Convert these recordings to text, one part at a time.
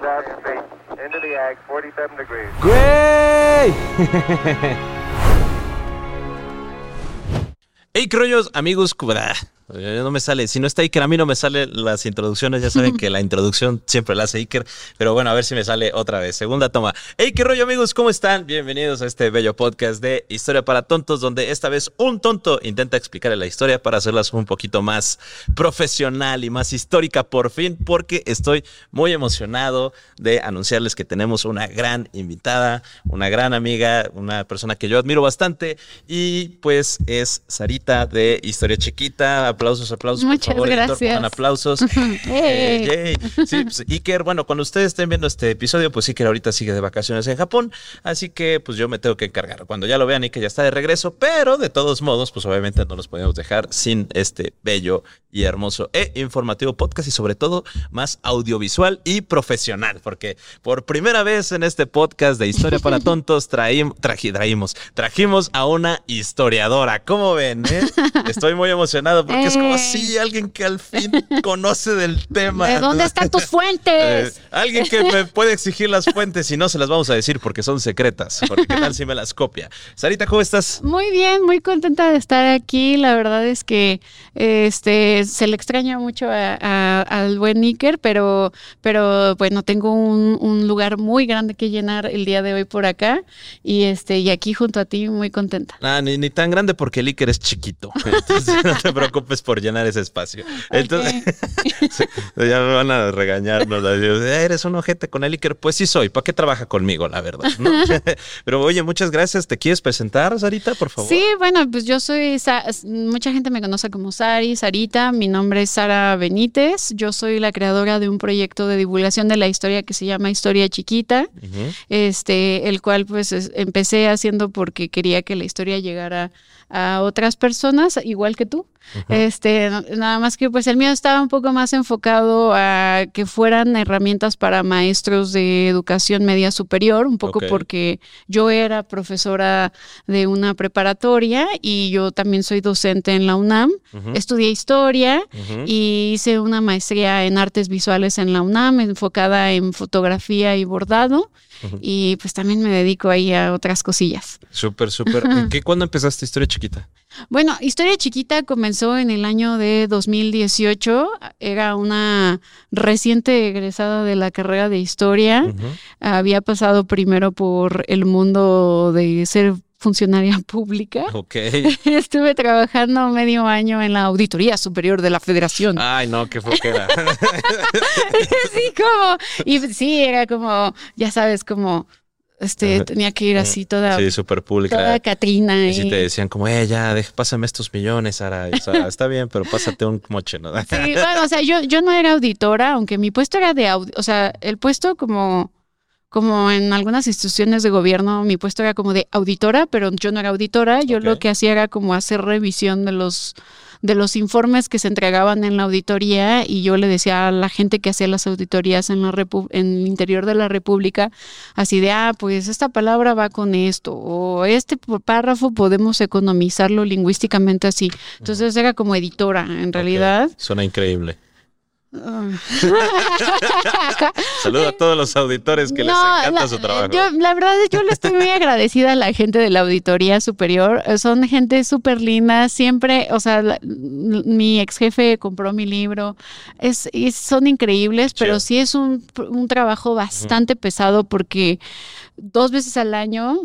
2,000 feet. Into the ag, 47 degrees. ¡Güey! Hey, crollos, amigos, cubra. No me sale, si no está Iker, a mí no me salen las introducciones. Ya saben que la introducción siempre la hace Iker, pero bueno, a ver si me sale otra vez. Segunda toma. Hey, qué rollo, amigos, ¿cómo están? Bienvenidos a este bello podcast de Historia para Tontos, donde esta vez un tonto intenta explicarle la historia para hacerlas un poquito más profesional y más histórica por fin, porque estoy muy emocionado de anunciarles que tenemos una gran invitada, una gran amiga, una persona que yo admiro bastante y pues es Sarita de Historia Chiquita aplausos, aplausos. Muchas por favor, editor, gracias. pongan aplausos. Eh, yay. Sí, pues, Iker, bueno, cuando ustedes estén viendo este episodio, pues Iker ahorita sigue de vacaciones en Japón, así que pues yo me tengo que encargar. Cuando ya lo vean, Iker ya está de regreso, pero de todos modos, pues obviamente no los podemos dejar sin este bello y hermoso e informativo podcast y sobre todo más audiovisual y profesional, porque por primera vez en este podcast de Historia para Tontos traim- traji- traímos, trajimos a una historiadora. ¿Cómo ven? eh? Estoy muy emocionado porque es como Eh. así alguien que al fin conoce del tema. ¿De dónde están tus Eh, fuentes? alguien que me puede exigir las fuentes y no se las vamos a decir porque son secretas. Porque qué tal si me las copia. Sarita, ¿cómo estás? Muy bien, muy contenta de estar aquí. La verdad es que este se le extraña mucho a- a- al buen Iker, pero, pero bueno, tengo un, un lugar muy grande que llenar el día de hoy por acá. Y este, y aquí junto a ti, muy contenta. Ah, ni, ni tan grande porque el Iker es chiquito. Entonces no te preocupes por llenar ese espacio. Entonces, ya me van a regañar. ¿no? Eres un ojete con el Iker. Pues sí soy. ¿Para qué trabaja conmigo, la verdad? ¿no? Pero oye, muchas gracias. ¿Te quieres presentar, Sarita, por favor? Sí, bueno, pues yo soy, Sa- mucha gente me conoce como Sari, Sarita, mi nombre es Sara Benítez, yo soy la creadora de un proyecto de divulgación de la historia que se llama Historia Chiquita, este, el cual pues es- empecé haciendo porque quería que la historia llegara a otras personas, igual que tú. Este, nada más que pues el mío estaba un poco más enfocado a que fueran herramientas para maestros de educación media superior, un poco porque yo era profesora de una preparatoria y yo también soy docente en la UNAM. Estudié historia y hice una maestría en artes visuales en la UNAM, enfocada en fotografía y bordado. Y pues también me dedico ahí a otras cosillas. Súper, súper. ¿En ¿Qué, ¿Cuándo empezaste historia chiquita? Bueno, Historia Chiquita comenzó en el año de 2018. Era una reciente egresada de la carrera de historia. Había pasado primero por el mundo de ser funcionaria pública. Ok. Estuve trabajando medio año en la Auditoría Superior de la Federación. Ay, no, qué flojera. sí, como, y sí, era como, ya sabes, como, este, tenía que ir así toda, Sí, súper pública. toda Catrina. Y y- te decían como, eh, ya, deja- pásame estos millones, Sara. Y, o sea, está bien, pero pásate un moche, ¿no? Sí, bueno, o sea, yo, yo no era auditora, aunque mi puesto era de audi- o sea, el puesto como, como en algunas instituciones de gobierno, mi puesto era como de auditora, pero yo no era auditora, yo lo que hacía era como hacer revisión de los de los informes que se entregaban en la auditoría y yo le decía a la gente que hacía las auditorías en la repu- en el interior de la República así de ah pues esta palabra va con esto o este párrafo podemos economizarlo lingüísticamente así entonces era como editora en realidad. Suena increíble. Saludo a todos los auditores que les encanta la, su trabajo. Yo, la verdad, yo le estoy muy agradecida a la gente de la Auditoría Superior. Son gente súper linda. Siempre, o sea, la- mi ex jefe compró mi libro. Es, y son increíbles, pero sí es un, un trabajo bastante pesado porque dos veces al año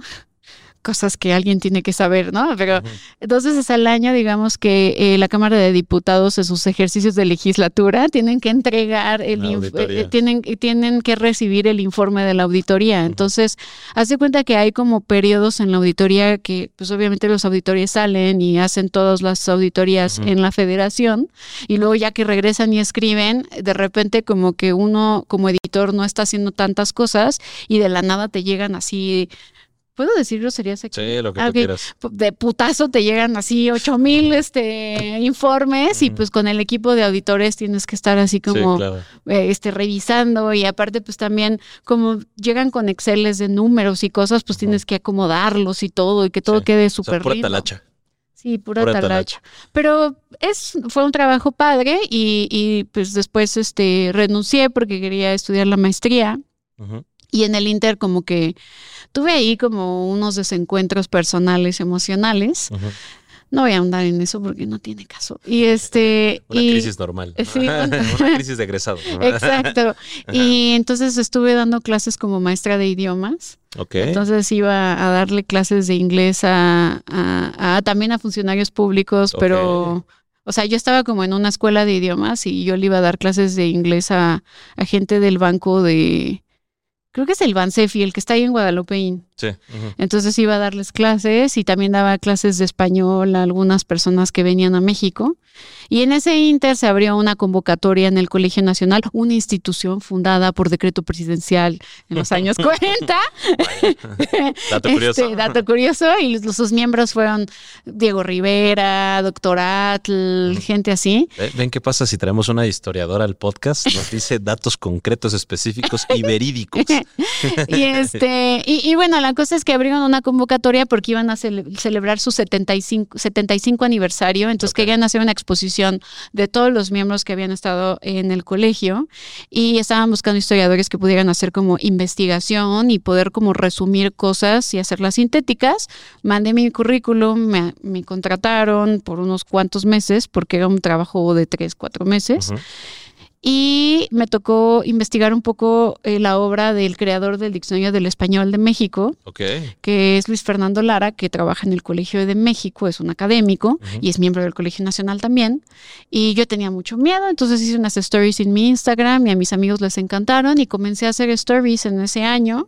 cosas que alguien tiene que saber, ¿no? Pero dos veces al año, digamos que eh, la Cámara de Diputados en sus ejercicios de legislatura tienen que entregar el eh, tienen, tienen que recibir el informe de la auditoría. Entonces, haz de cuenta que hay como periodos en la auditoría que, pues obviamente los auditores salen y hacen todas las auditorías en la federación y luego ya que regresan y escriben, de repente como que uno como editor no está haciendo tantas cosas y de la nada te llegan así, ¿puedo decir groserías aquí? Sí, lo que Ah, tú quieras. de putazo te llegan así ocho mil este, informes y pues con el equipo de auditores tienes que estar así como sí, claro. eh, este, revisando y aparte pues también como llegan con exceles de números y cosas pues tienes que acomodarlos y todo y que todo Sí. quede O sea, súper pura lindo. talacha. Sí, pura, Pura talacha. Pero es, fue un trabajo padre y, y, pues después este, renuncié porque quería estudiar la maestría. Ujú. Y en el Inter como que tuve ahí como unos desencuentros personales, emocionales. No voy a ahondar en eso porque no tiene caso. Y este... Una y, crisis normal. Sí, Una crisis de egresado. Exacto. Y entonces estuve dando clases como maestra de idiomas. Ok. Entonces iba a darle clases de inglés a, a- a- también a funcionarios públicos, pero, o sea, yo estaba como en una escuela de idiomas y yo le iba a dar clases de inglés a, a gente del banco de, creo que es el Bansefi, el que está ahí en Guadalupeín. Sí. Entonces iba a darles clases y también daba clases de español a algunas personas que venían a México. Y en ese inter se abrió una convocatoria en el Colegio Nacional, una institución fundada por decreto presidencial en los años 40. Dato curioso. Este, dato curioso. Y los- sus miembros fueron Diego Rivera, Doctor Atl, gente así. Ve- ¿Ven qué pasa si traemos una historiadora al podcast? Nos dice datos concretos, específicos y verídicos. y este y, y bueno la cosa es que abrieron una convocatoria porque iban a cele- celebrar su 75 75 aniversario entonces Ok. querían hacer una exposición de todos los miembros que habían estado en el colegio y estaban buscando historiadores que pudieran hacer como investigación y poder como resumir cosas y hacerlas sintéticas mandé mi currículum me, me contrataron por unos cuantos meses porque era un trabajo de tres cuatro meses. Y me tocó investigar un poco eh, la obra del creador del Diccionario del Español de México, que es Luis Fernando Lara, que trabaja en el Colegio de México, es un académico y es miembro del Colegio Nacional también. Y yo tenía mucho miedo, entonces hice unas stories en mi Instagram y a mis amigos les encantaron y comencé a hacer stories en ese año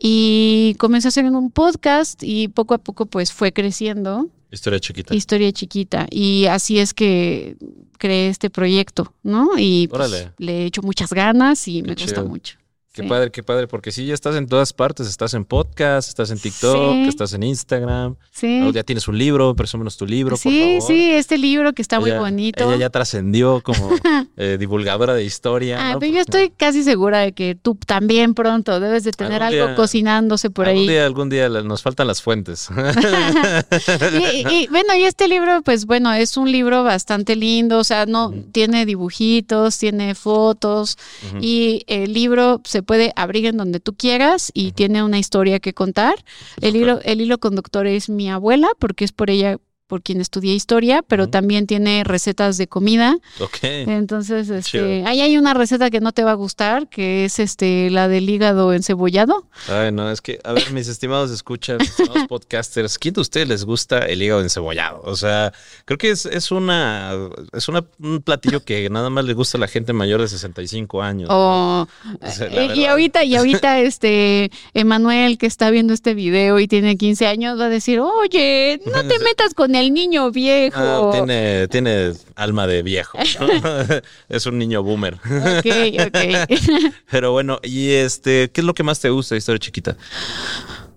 y comencé a hacer un podcast y poco a poco pues fue creciendo. Historia chiquita. Historia chiquita. Y así es que creé este proyecto, ¿no? Y pues, le he hecho muchas ganas y me gusta chido. mucho. Qué Sí. padre, qué padre, porque sí, ya estás en todas partes, estás en podcast, estás en TikTok, Sí. estás en Instagram, Sí. Oh, ya tienes un libro, presúmenos tu libro, por Sí, favor. sí, este libro que está muy bonito. Ella ya trascendió como eh, divulgadora de historia. Ah, ¿no? pero yo estoy casi segura de que tú también pronto debes de tener algo día- cocinándose por algún ahí. Día, algún día nos faltan las fuentes. y, y, bueno, y este libro, pues bueno, es un libro bastante lindo, o sea, no tiene dibujitos, tiene fotos y el libro se puede abrir en donde tú quieras y tiene una historia que contar. El hilo, el hilo conductor es mi abuela, porque es por ella por quien estudié historia, pero también tiene recetas de comida. ok. Entonces, este, ahí hay una receta que no te va a gustar, que es este la del hígado encebollado. Ay, no, es que, a ver, mis estimados escuchas, mis estimados podcasters, ¿quién de ustedes les gusta el hígado encebollado? O sea, creo que es, es una, es una, un platillo que nada más le gusta a la gente mayor de 65 años. ¿no? O, O sea, la y- ahorita, y ahorita, este, Emanuel, que está viendo este video y tiene 15 años, va a decir, oye, no te metas con el niño viejo. Ah, tiene, tiene alma de viejo. es un niño boomer. Ok, ok. Pero bueno, y este, ¿qué es lo que más te gusta de Historia Chiquita?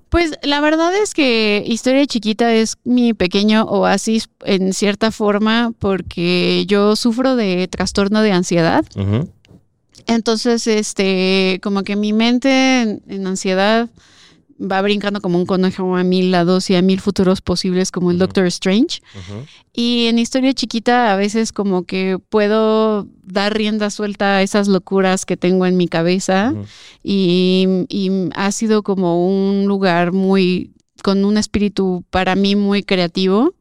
Pues la verdad es que Historia Chiquita es mi pequeño oasis en cierta forma porque yo sufro de trastorno de ansiedad. Entonces, este, como que mi mente en, en ansiedad va brincando como un conejo a mil lados y a mil futuros posibles como el. Doctor Strange. Y en historia chiquita a veces como que puedo dar rienda suelta a esas locuras que tengo en mi cabeza y, y ha sido como un lugar muy con un espíritu para mí muy creativo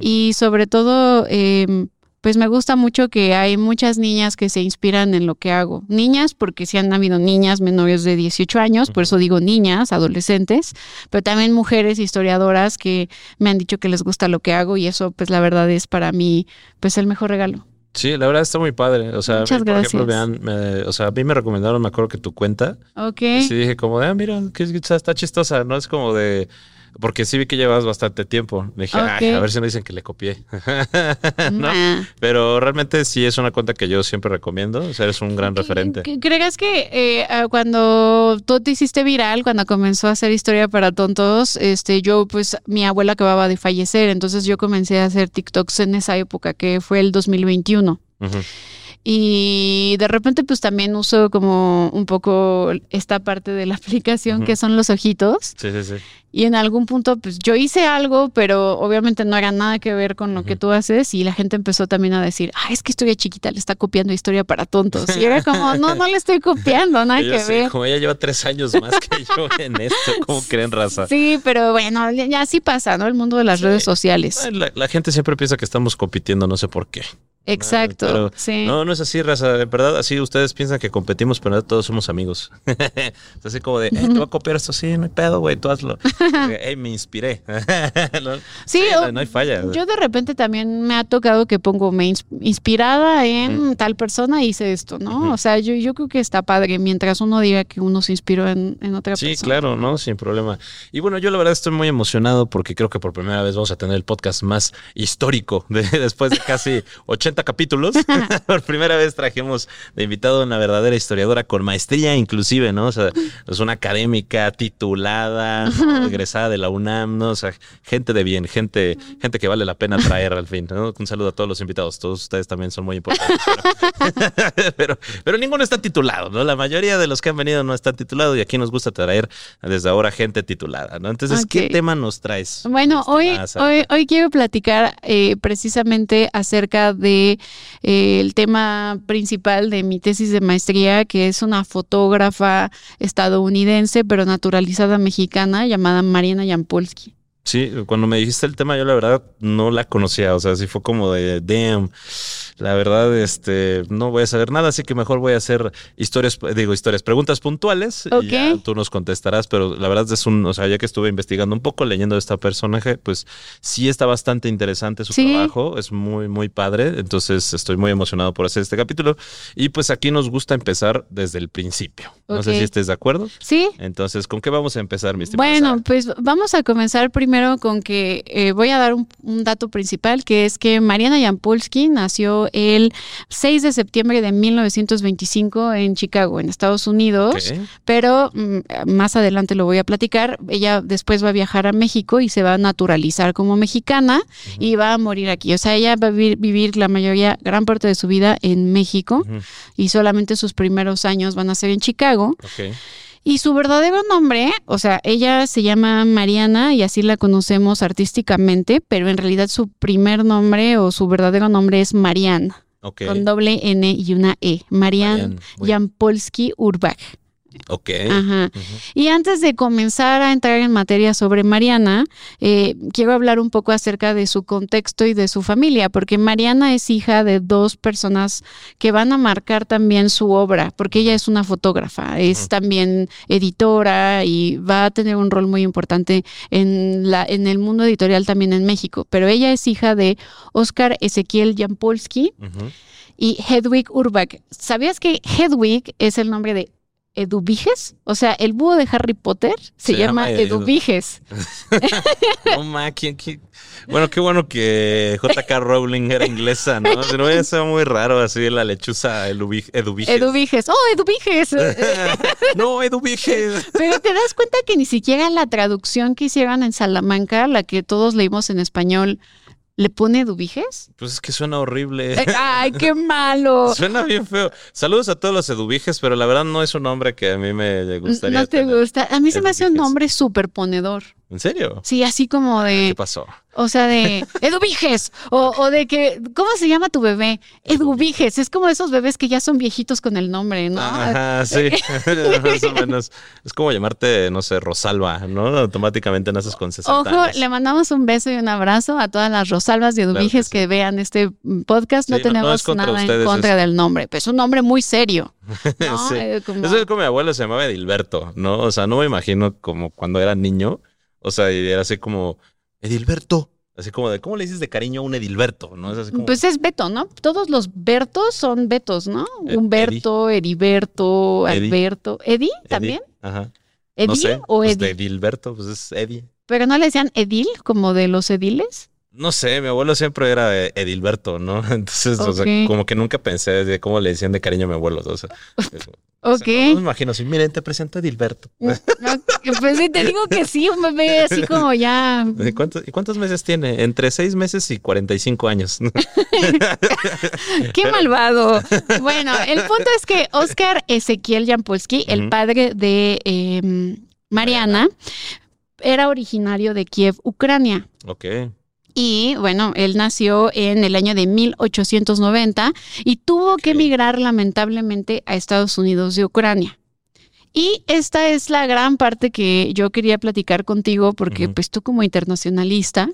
y sobre todo eh, pues me gusta mucho que hay muchas niñas que se inspiran en lo que hago. Niñas, porque sí han habido niñas menores de 18 años, por eso digo niñas, adolescentes, pero también mujeres historiadoras que me han dicho que les gusta lo que hago y eso pues la verdad es para mí pues el mejor regalo. Sí, la verdad está muy padre. O sea, Muchas por ejemplo, vean, me- o sea, a mí me recomendaron, me acuerdo que tu cuenta. Ok. Y sí dije como de, ah, mira, está chistosa, ¿no? Es como de... Porque sí vi que llevas bastante tiempo. Dije, "Ay, Ok. a ver si no dicen que le copié. ¿No? Nah. Pero realmente sí es una cuenta que yo siempre recomiendo. O sea, eres un gran referente. ¿Cre- ¿Crees que eh, ah, cuando tú te hiciste viral, cuando comenzó a hacer historia para tontos, este, yo pues mi abuela acababa de fallecer, entonces yo comencé a hacer TikToks en esa época, que fue el 2021. Ujú. Y de repente pues también uso como un poco esta parte de la aplicación que son los ojitos. Sí, sí, sí. Y en algún punto pues yo hice algo, pero obviamente no era nada que ver con lo que tú haces y la gente empezó también a decir, ah, es que historia chiquita le está copiando historia para tontos. Y era como, no, no le estoy copiando, nada que ver. como ella lleva tres años más que yo en esto, ¿cómo creen raza? Sí, pero bueno, ya así pasa, ¿no? El mundo de las Sí. redes sociales. La gente siempre piensa que estamos compitiendo, no sé por qué. Exacto. pero sí. No, no es así, raza. De verdad, así ustedes piensan que competimos, pero todos somos amigos. es así como de, eh, te voy a copiar esto, sí, no hay pedo, güey, tú hazlo. Eh, me inspiré. No, Sí, no, o- no hay falla. Yo de repente también me ha tocado que pongo me ins- inspirada en tal persona hice esto, ¿no? O sea, yo, yo creo que está padre mientras uno diga que uno se inspiró en, en otra Sí, persona. claro, ¿no? Sin problema. Y bueno, yo la verdad estoy muy emocionado porque creo que por primera vez vamos a tener el podcast más histórico de, después de casi 80 capítulos. por primera vez trajimos de invitado a una verdadera historiadora con maestría inclusive, ¿no? O sea, es una académica titulada, ¿no? egresada de la UNAM, ¿no? O sea, gente de bien, gente, gente que vale la pena traer al fin, ¿no? Un saludo a todos los invitados. Todos ustedes también son muy importantes. Pero, pero, pero ninguno está titulado, ¿no? La mayoría de los que han venido no están titulados y aquí nos gusta traer desde ahora gente titulada, ¿no? Entonces, ¿qué tema nos traes? Bueno, hoy, estimada Sara? hoy, hoy quiero platicar eh, precisamente acerca de eh, el tema principal de mi tesis de maestría, que es una fotógrafa estadounidense, pero naturalizada mexicana, llamada Mariana Yampolsky. Sí, cuando me dijiste el tema, yo la verdad no la conocía. O sea, sí fue como de damn. La verdad, este, no voy a saber nada, así que mejor voy a hacer historias, digo, historias, preguntas puntuales. Ok. Y ya tú nos contestarás, pero la verdad es un, o sea, ya que estuve investigando un poco, leyendo de esta personaje, pues sí está bastante interesante su Sí. trabajo. Es muy, muy padre. Entonces estoy muy emocionado por hacer este capítulo. Y pues aquí nos gusta empezar desde el principio. No sé si estés de acuerdo. ¿Sí? Entonces, ¿con qué vamos a empezar, mi estimada Bueno, Sara? pues vamos a comenzar primero con que eh, voy a dar un, un dato principal, que es que Mariana Yampolsky nació el 6 de septiembre de 1925 en Chicago, en Estados Unidos, pero mm, más adelante lo voy a platicar. Ella después va a viajar a México y se va a naturalizar como mexicana y va a morir aquí. O sea, ella va a vivir, vivir la mayoría, gran parte de su vida en México y solamente sus primeros años van a ser en Chicago. Ok. Y su verdadero nombre, o sea, ella se llama Mariana y así la conocemos artísticamente, pero en realidad su primer nombre o su verdadero nombre es Marianne, Ok. con doble N y una E. Marianne bueno. Jampolsky Urbach. Ok. Ajá. Y antes de comenzar a entrar en materia sobre Mariana, eh, quiero hablar un poco acerca de su contexto y de su familia, porque Mariana es hija de dos personas que van a marcar también su obra, porque ella es una fotógrafa, es también editora y va a tener un rol muy importante en, la, en el mundo editorial también en México. Pero ella es hija de Oscar Ezequiel Jampolsky y Hedwig Urbach. ¿Sabías que Hedwig es el nombre de Eduviges? O sea, el búho de Harry Potter se, Se llama, llama Edu- Eduviges. No, ma, ¿quién- quién? Bueno, qué bueno que JK Rowling era inglesa, ¿no? No, eso muy raro, así la lechuza Edubi- Eduviges. Eduviges. ¡Oh, Eduviges! no, Eduviges. Pero te das cuenta que ni siquiera la traducción que hicieron en Salamanca, la que todos leímos en español, le pone Eduviges. Pues es que suena horrible. ¡Ay, qué malo! Suena bien feo. Saludos a todos los Eduviges, pero la verdad no es un nombre que a mí me gustaría No te tener. gusta. A mí se me hace un nombre súper ponedor. ¿En serio? Sí, así como ¿Qué de. pasó? O sea, de Eduviges. O, o de que, ¿cómo se llama tu bebé? Eduviges. Es como esos bebés que ya son viejitos con el nombre, ¿no? Ajá, sí. Más o menos. Es como llamarte, no sé, Rosalba, ¿no? Automáticamente naces con 60 Ojo, años. le mandamos un beso y un abrazo a todas las Rosalvas y Eduviges que que, sí. vean este podcast. No Sí, no- no tenemos nada en contra es- del nombre, pero es un nombre muy serio. ¿no? Sí. Como- Eso es como mi abuelo se llamaba Edilberto, ¿no? O sea, no me imagino como cuando era niño. O sea, y era así como, Edilberto. Así como de, ¿cómo le dices de cariño a un Edilberto? ¿No? Es así como, Pues es Beto, ¿no? Todos los Bertos son Betos, ¿no? Eh, Humberto, Heriberto, Eddie. Alberto. ¿Eddie Eddie. también? Ajá. ¿Eddie no sé. o pues Eddie? de Edilberto, pues es Eddie. Pero no le decían Edil, como de los ediles. No sé, mi abuelo siempre era Edilberto, ¿no? Entonces, o sea, como que nunca pensé de cómo le decían de cariño a mi abuelo. O sea, o Ok. sea, no, no me imagino así, miren, te presento a Edilberto. Ok, Pues sí, te digo que sí, un bebé así como ya. ¿Y cuántos, ¿Y cuántos meses tiene? Entre seis meses y 45 años. ¡Qué malvado! Bueno, el punto es que Oscar Ezequiel Jampolsky, el padre de eh, Mariana, era originario de Kiev, Ucrania. ok. Y bueno, él nació en el año de 1890 y tuvo que emigrar lamentablemente a Estados Unidos de Ucrania. Y esta es la gran parte que yo quería platicar contigo porque pues tú como internacionalista,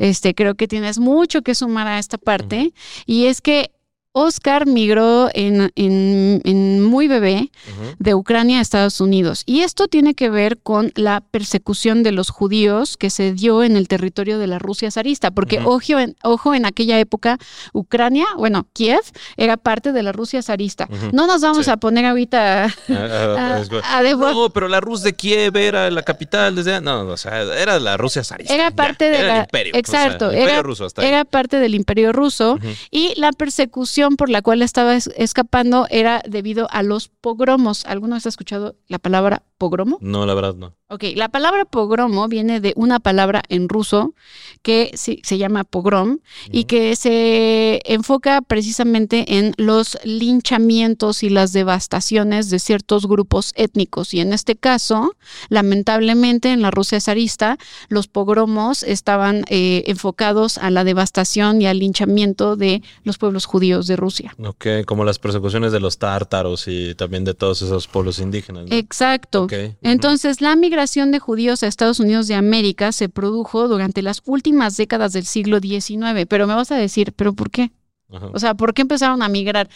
este creo que tienes mucho que sumar a esta parte. Y es que Oscar migró en, en- en muy bebé de Ucrania a Estados Unidos. Y esto tiene que ver con la persecución de los judíos que se dio en el territorio de la Rusia zarista, porque ojo, en, ojo, en aquella época Ucrania, bueno, Kiev era parte de la Rusia zarista. No nos vamos Sí. a poner ahorita Ah, ah, a, a No, pero la Rus de Kiev era la capital desde... No, no, o sea, era la Rusia zarista. Era parte de era la- el imperio. o sea, exacto, el imperio era- ruso hasta era parte del imperio ruso y la persecución por la cual estaba es- escapando era debido a los pogromos. ¿Alguno has escuchado la palabra pogromo? No, la verdad no. Ok, la palabra pogromo viene de una palabra en ruso que sí- se llama pogrom y que se enfoca precisamente en los linchamientos y las devastaciones de ciertos grupos étnicos. Y en este caso, lamentablemente, en la Rusia zarista, los pogromos estaban eh, enfocados a la devastación y al linchamiento de los pueblos judíos de Rusia. Ok, como las persecuciones de los tártaros y también de todos esos pueblos indígenas. ¿no? Exacto. Ok, ujú. Entonces, la migración de judíos a Estados Unidos de América se produjo durante las últimas décadas del siglo XIX. Pero me vas a decir, ¿pero por qué? Ajá. O sea, ¿por qué empezaron a migrar?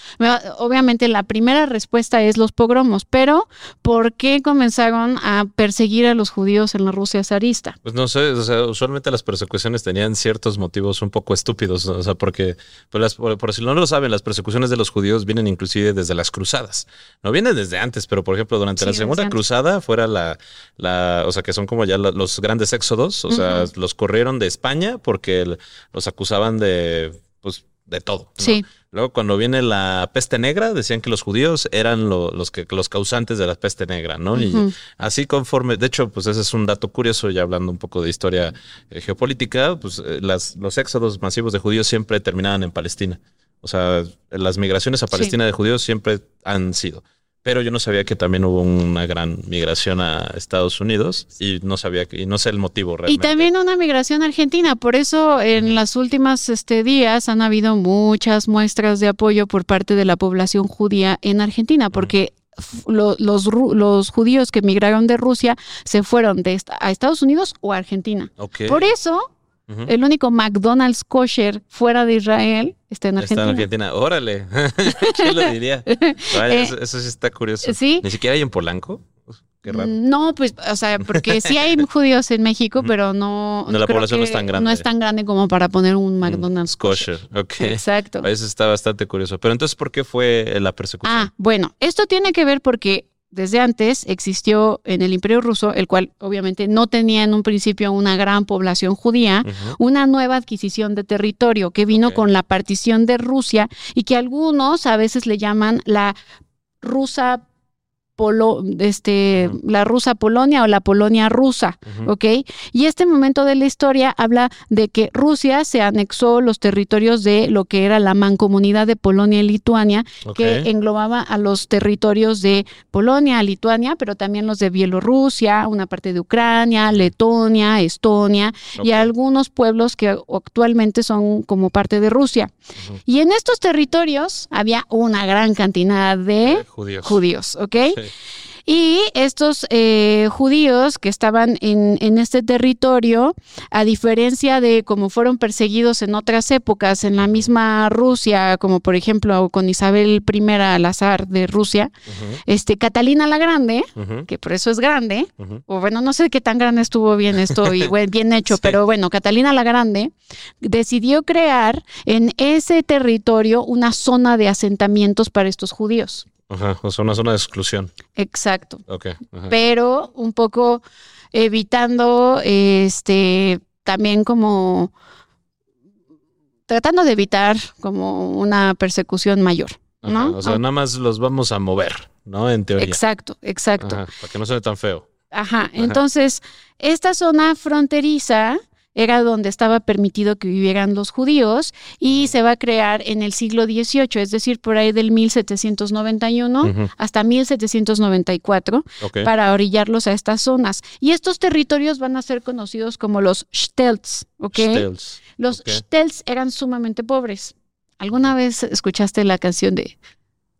Obviamente, la primera respuesta es los pogromos, pero ¿por qué comenzaron a perseguir a los judíos en la Rusia zarista? Pues no sé, o sea, usualmente las persecuciones tenían ciertos motivos un poco estúpidos, o sea, porque, pues las- por, por si no lo saben, las persecuciones de los judíos vienen inclusive desde las cruzadas. No vienen desde antes, pero por ejemplo, durante Sí, la segunda cruzada fuera la, la, o sea, que son como ya la- los grandes éxodos, o sea, los corrieron de España porque el- los acusaban de, pues, de todo. ¿no? Sí. Luego, cuando viene la peste negra, decían que los judíos eran lo- los, que, los causantes de la peste negra, ¿no? Y así conforme, de hecho, pues ese es un dato curioso, ya hablando un poco de historia eh, geopolítica, pues eh, las, los éxodos masivos de judíos siempre terminaban en Palestina. O sea, las migraciones a Palestina de judíos siempre han sido. Pero yo no sabía que también hubo una gran migración a Estados Unidos y no sabía que, y no sé el motivo Y realmente. también una migración argentina. Por eso en las últimas este, días han habido muchas muestras de apoyo por parte de la población judía en Argentina, porque los, los judíos que migraron de Rusia se fueron de esta- a Estados Unidos o a Argentina. Por eso, el único McDonald's kosher fuera de Israel está en Está Argentina. en Argentina. Órale. ¿Quién lo diría? Vaya, Eh, eso, eso sí está curioso. sí. Ni siquiera hay en Polanco. Qué raro. No, pues, o sea, porque sí hay judíos en México, pero no. No, la población no es tan grande. No es tan grande como para poner un McDonald's Kosher. Ok. Exacto. Eso está bastante curioso. Pero entonces, ¿por qué fue la persecución? Ah, bueno, esto tiene que ver porque desde antes existió en el Imperio Ruso, el cual obviamente no tenía en un principio una gran población judía, una nueva adquisición de territorio que vino con la partición de Rusia y que algunos a veces le llaman la rusa Polo, este, la rusa Polonia o la Polonia rusa, ¿ok? Y este momento de la historia habla de que Rusia se anexó los territorios de lo que era la mancomunidad de Polonia y Lituania, que englobaba a los territorios de Polonia, Lituania, pero también los de Bielorrusia, una parte de Ucrania, Letonia, Estonia y algunos pueblos que actualmente son como parte de Rusia. Y en estos territorios había una gran cantidad de judíos. judíos, ¿ok? Sí. Y estos eh, judíos que estaban en, en este territorio, a diferencia de como fueron perseguidos en otras épocas en la misma Rusia, como por ejemplo con Isabel I al azar de Rusia, este, Catalina la Grande, que por eso es grande, o bueno, no sé qué tan grande estuvo bien esto y bien hecho, Sí. pero bueno, Catalina la Grande decidió crear en ese territorio una zona de asentamientos para estos judíos. Ajá, o sea, una zona de exclusión. Exacto. Ok. ajá. Pero un poco evitando este también como tratando de evitar como una persecución mayor, Ajá, ¿no? O sea, nada más los vamos a mover, ¿no? En teoría. Exacto, exacto. Ajá, para que no sea tan feo. Ajá. Entonces, esta zona fronteriza era donde estaba permitido que vivieran los judíos y se va a crear en el siglo XVIII, es decir, por ahí del 1791 Ujú. hasta 1794, Ok. para orillarlos a estas zonas. Y estos territorios van a ser conocidos como los Stelts, ¿ok? Los ok. Stelts eran sumamente pobres. ¿Alguna vez escuchaste la canción de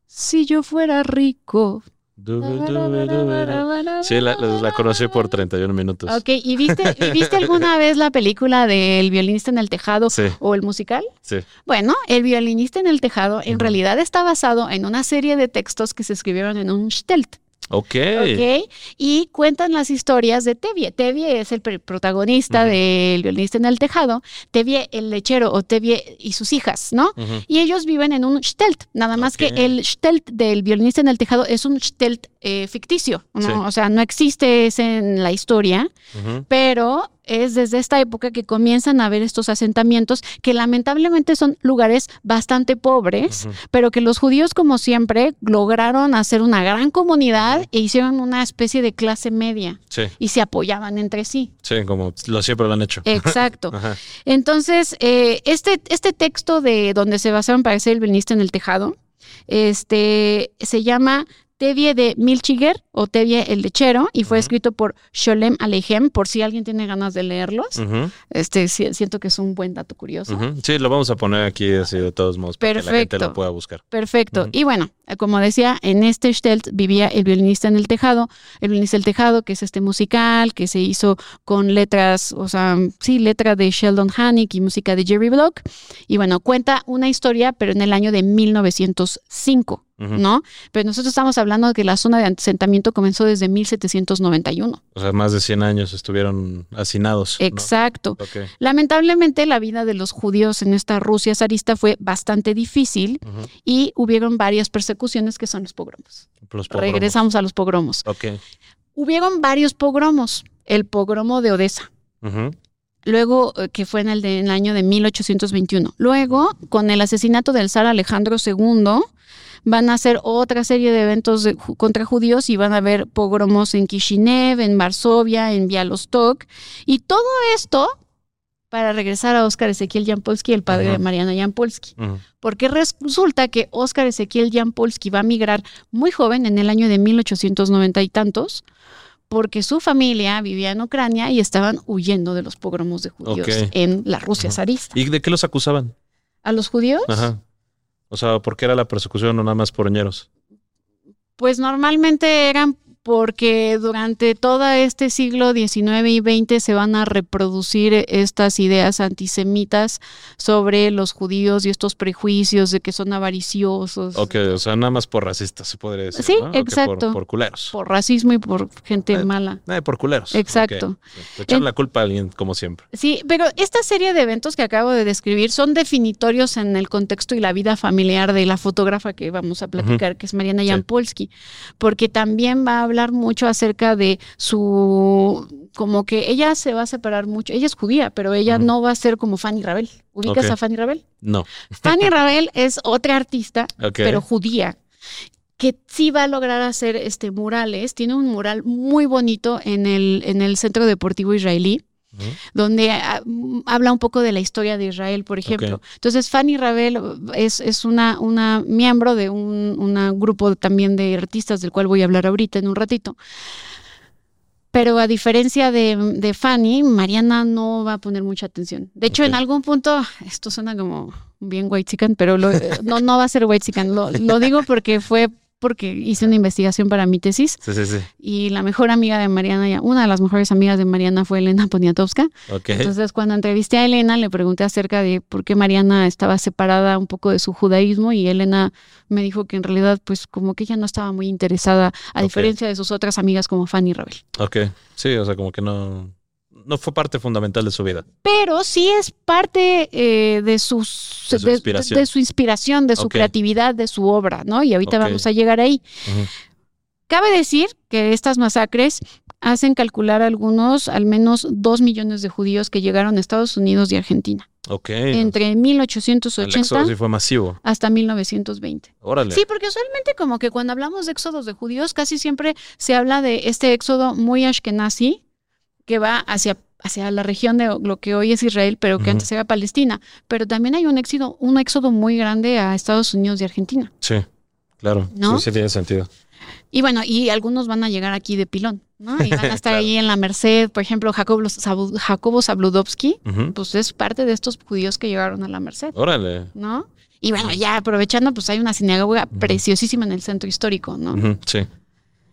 Si yo fuera rico? Sí, la, la- la conocí por 31 minutos. Ok, ¿y viste, y viste alguna vez la película del violinista en el tejado Sí, o el musical? sí. Bueno, el violinista en el tejado en realidad está basado en una serie de textos que se escribieron en un Stelt. Ok. ¿ok? Y cuentan las historias de Tevye. Tevye es el pr- protagonista del violinista en el tejado, Tevye el lechero o Tevye y sus hijas, ¿no? Y ellos viven en un Stelt, nada más que el Stelt del violinista en el tejado es un Stelt eh, ficticio, ¿no? Sí. O sea, no existe ese en la historia, pero es desde esta época que comienzan a haber estos asentamientos que lamentablemente son lugares bastante pobres, pero que los judíos, como siempre, lograron hacer una gran comunidad e hicieron una especie de clase media Sí, y se apoyaban entre sí. sí, como lo siempre lo han hecho. Exacto. Entonces, eh, este, este texto de donde se basaron para hacer el violinista en el tejado, este, se llama Tevye de Milchiger o Tevye el lechero y fue escrito por Sholem Aleichem, por si alguien tiene ganas de leerlos. Este, si- siento que es un buen dato curioso. Sí, lo vamos a poner aquí así de todos modos para que la gente lo pueda buscar. Perfecto. Y bueno, eh, como decía, en este Stelt vivía el violinista en el tejado, el violinista del tejado, que es este musical que se hizo con letras, o sea, sí, letra de Sheldon Hannick y música de Jerry Block. Y bueno, cuenta una historia, pero en el año de 1905, Ujú. ¿no? Pero nosotros estamos hablando de que la zona de asentamiento comenzó desde 1791. O sea, más de 100 años estuvieron hacinados. ¿no? Exacto. Lamentablemente la vida de los judíos en esta Rusia zarista fue bastante difícil y hubieron varias persecuciones que son los pogromos. Los pogromos. Regresamos a los pogromos. Ok. Hubieron varios pogromos. El pogromo de Odessa. Ujú. Luego, eh, que fue en el, de- en el año de 1821. Luego, con el asesinato del zar Alejandro II, van a hacer otra serie de eventos de contra judíos y van a haber pogromos en Kishinev, en Varsovia, en Bialostok. Y todo esto para regresar a Óscar Ezequiel Jampolsky, el padre de Mariana Jampolsky. Porque resulta que Óscar Ezequiel Jampolsky va a migrar muy joven, en el año de 1890 y tantos, porque su familia vivía en Ucrania y estaban huyendo de los pogromos de judíos en la Rusia Ajá. zarista. ¿Y de qué los acusaban? ¿A los judíos? Ajá. O sea, ¿por qué era la persecución o nada más por ñeros? Pues normalmente eran porque durante todo este siglo XIX y XX se van a reproducir estas ideas antisemitas sobre los judíos y estos prejuicios de que son avariciosos. Ok, o sea, nada más por racistas, se podría decir. Sí, exacto. Por, por culeros. por racismo y por gente Eh, mala. Eh, por culeros. Exacto. Ok. Echar la culpa a alguien, como siempre. Sí, pero esta serie de eventos que acabo de describir son definitorios en el contexto y la vida familiar de la fotógrafa que vamos a platicar, que es Mariana Sí. Jampolsky, porque también va a hablar mucho acerca de su, como que ella se va a separar mucho, ella es judía, pero ella no va a ser como Fanny Rabel. ¿Ubicas a Fanny Rabel? No. Fanny Rabel es otra artista, pero judía que sí va a lograr hacer este murales. Tiene un mural muy bonito en el, en el Centro Deportivo Israelí donde ah, habla un poco de la historia de Israel, por ejemplo. Entonces, Fanny Ravel es, es una, una miembro de un una grupo también de artistas, del cual voy a hablar ahorita en un ratito. Pero a diferencia de, de, Fanny, Mariana no va a poner mucha atención. De hecho, en algún punto, esto suena como bien white pero no, no va a ser white Lo, lo digo porque fue porque hice una investigación para mi tesis. Sí, sí, sí. Y la mejor amiga de Mariana, una de las mejores amigas de Mariana fue Elena Poniatowska. Okay. Entonces, cuando entrevisté a Elena, le pregunté acerca de por qué Mariana estaba separada un poco de su judaísmo y Elena me dijo que en realidad, pues como que ella no estaba muy interesada, a diferencia de sus otras amigas como Fanny Rebel. Ok, sí, o sea, como que no no fue parte fundamental de su vida. Pero sí es parte eh, de, sus, de, su inspiración. de, su inspiración, de su creatividad, de su obra, ¿no? Y ahorita vamos a llegar ahí. Cabe decir que estas masacres hacen calcular algunos, al menos dos millones de judíos que llegaron a Estados Unidos y Argentina. Ok. Entre 1880 El sí fue masivo. hasta 1920. Órale. Sí, porque usualmente como que cuando hablamos de éxodos de judíos, casi siempre se habla de este éxodo muy ashkenazi, que va hacia, hacia la región de lo que hoy es Israel, pero que antes era Palestina. Pero también hay un éxodo, un éxodo muy grande a Estados Unidos y Argentina. Sí, claro. ¿No? Sí, sí tiene sentido. Y bueno, y algunos van a llegar aquí de pilón, ¿no? Y van a estar ahí en la Merced, por ejemplo, Jacobo, Jacobo Zabludovsky, pues es parte de estos judíos que llegaron a la Merced. Órale. ¿No? Y bueno, ya aprovechando, pues hay una sinagoga preciosísima en el centro histórico, ¿no? Sí.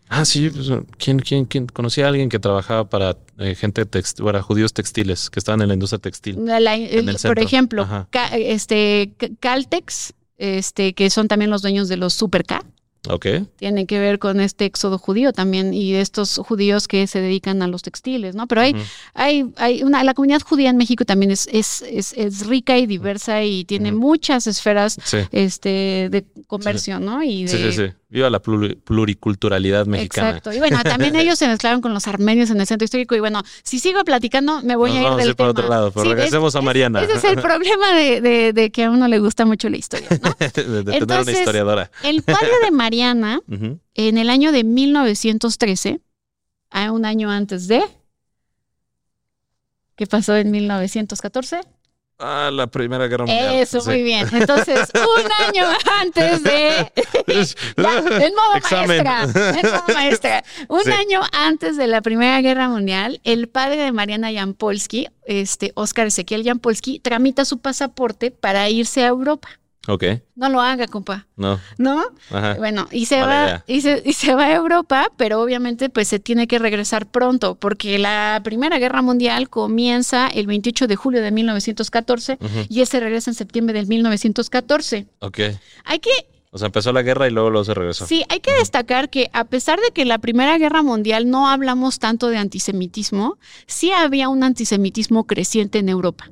Ah, sí, pues, ¿quién, quién, quién? Conocí a alguien que trabajaba para eh, gente textil, para judíos textiles, que estaban en la industria textil. por ejemplo, este Caltex, este, que son también los dueños de los Super K. Tiene que ver con este éxodo judío también y estos judíos que se dedican a los textiles, ¿no? Pero hay, hay, hay una, la comunidad judía en México también es, es, es, rica y diversa y tiene muchas esferas este, de comercio, ¿no? Y sí, sí, sí. Viva la pluriculturalidad mexicana. Exacto. Y bueno, también ellos se mezclaron con los armenios en el centro histórico. Y bueno, si sigo platicando, me voy a ir vamos del a ir para otro lado, pero regresemos a Mariana. ese es el problema de, de, que a uno le gusta mucho la historia, ¿no? de, tener una historiadora. El padre de Mariana, en el año de 1913, a un año antes de... ¿Qué pasó en 1914? Ah, la Primera Guerra Mundial. Eso, muy bien. Entonces, un año antes de. en modo maestra. En modo maestra. Un año antes de la Primera Guerra Mundial, el padre de Mariana Jampolsky, este, Oscar Ezequiel Jampolsky, tramita su pasaporte para irse a Europa. Ok. No lo haga, compa. No. ¿No? Ajá. Bueno, y se va, y se, y se, va a Europa, pero obviamente pues se tiene que regresar pronto, porque la Primera Guerra Mundial comienza el 28 de julio de 1914 y ese regresa en septiembre del 1914. Ok. Hay que o sea, empezó la guerra y luego, luego se regresó. Sí, hay que destacar que a pesar de que en la Primera Guerra Mundial no hablamos tanto de antisemitismo, sí había un antisemitismo creciente en Europa,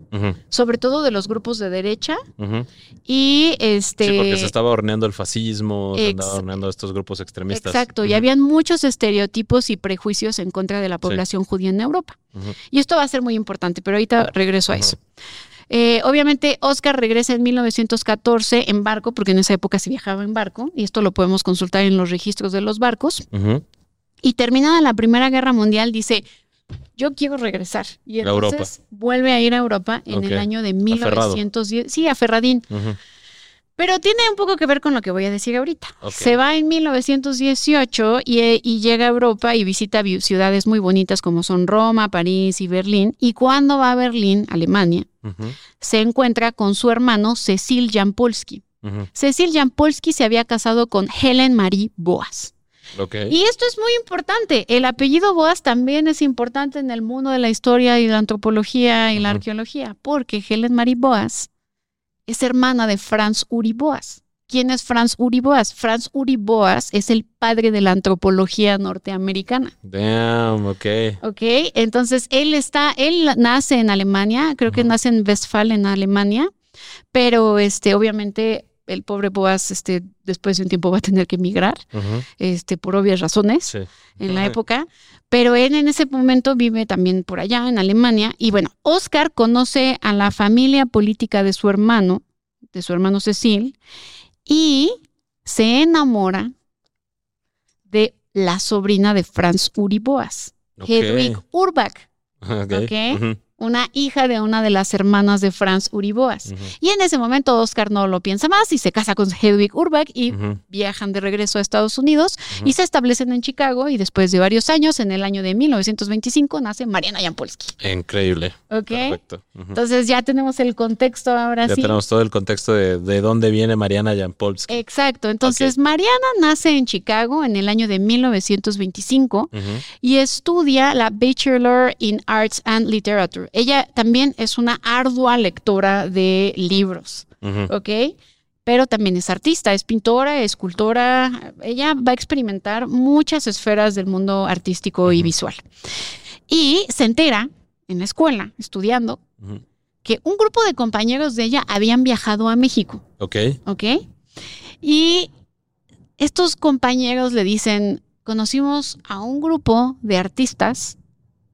sobre todo de los grupos de derecha y este... Sí, porque se estaba horneando el fascismo, se andaba horneando estos grupos extremistas. Exacto, y habían muchos estereotipos y prejuicios en contra de la población judía en Europa. Y esto va a ser muy importante, pero ahorita regreso a eso. Eh, obviamente, Oscar regresa en 1914 en barco, porque en esa época se viajaba en barco, y esto lo podemos consultar en los registros de los barcos. Y terminada la Primera Guerra Mundial, dice, yo quiero regresar. Y entonces vuelve a ir a Europa en el año de 1910. Sí, a Ferradín. Pero tiene un poco que ver con lo que voy a decir ahorita. Se va en 1918 y, y, llega a Europa y visita ciudades muy bonitas como son Roma, París y Berlín. Y cuando va a Berlín, Alemania, se encuentra con su hermano Cecil Jampolsky. Cecil Jampolsky se había casado con Helen Marie Boas. Y esto es muy importante. El apellido Boas también es importante en el mundo de la historia y la antropología y la arqueología, porque Helen Marie Boas es hermana de Franz Uriboas. ¿Quién es Franz Uriboas? Franz Uriboas es el padre de la antropología norteamericana. Damn, ok. Ok, entonces él está, él nace en Alemania, creo que nace en Westfalen, en Alemania, pero este, obviamente el pobre Boas, este, después de un tiempo va a tener que emigrar, este, por obvias razones en la época. Pero él en ese momento vive también por allá, en Alemania. Y bueno, Oscar conoce a la familia política de su hermano, de su hermano Cecil, y se enamora de la sobrina de Franz Uriboas, Ok. Hedwig Urbach, Ok. Ok. Ujú, una hija de una de las hermanas de Franz Uriboas. Y en ese momento Oscar no lo piensa más y se casa con Hedwig Urbach y viajan de regreso a Estados Unidos y se establecen en Chicago y después de varios años, en el año de 1925, nace Mariana Jampolsky. Increíble. ¿Ok? Perfecto. Entonces ya tenemos el contexto ahora Ya sí. tenemos todo el contexto de, de dónde viene Mariana Jampolsky. Exacto. Entonces Mariana nace en Chicago en el año de 1925 Ujú, y estudia la Bachelor in Arts and Literature. Ella también es una ardua lectora de libros. ¿ok? Pero también es artista, es pintora, escultora. Ella va a experimentar muchas esferas del mundo artístico y visual. Y se entera en la escuela, estudiando, que un grupo de compañeros de ella habían viajado a México, Ok. ¿ok? Y estos compañeros le dicen, conocimos a un grupo de artistas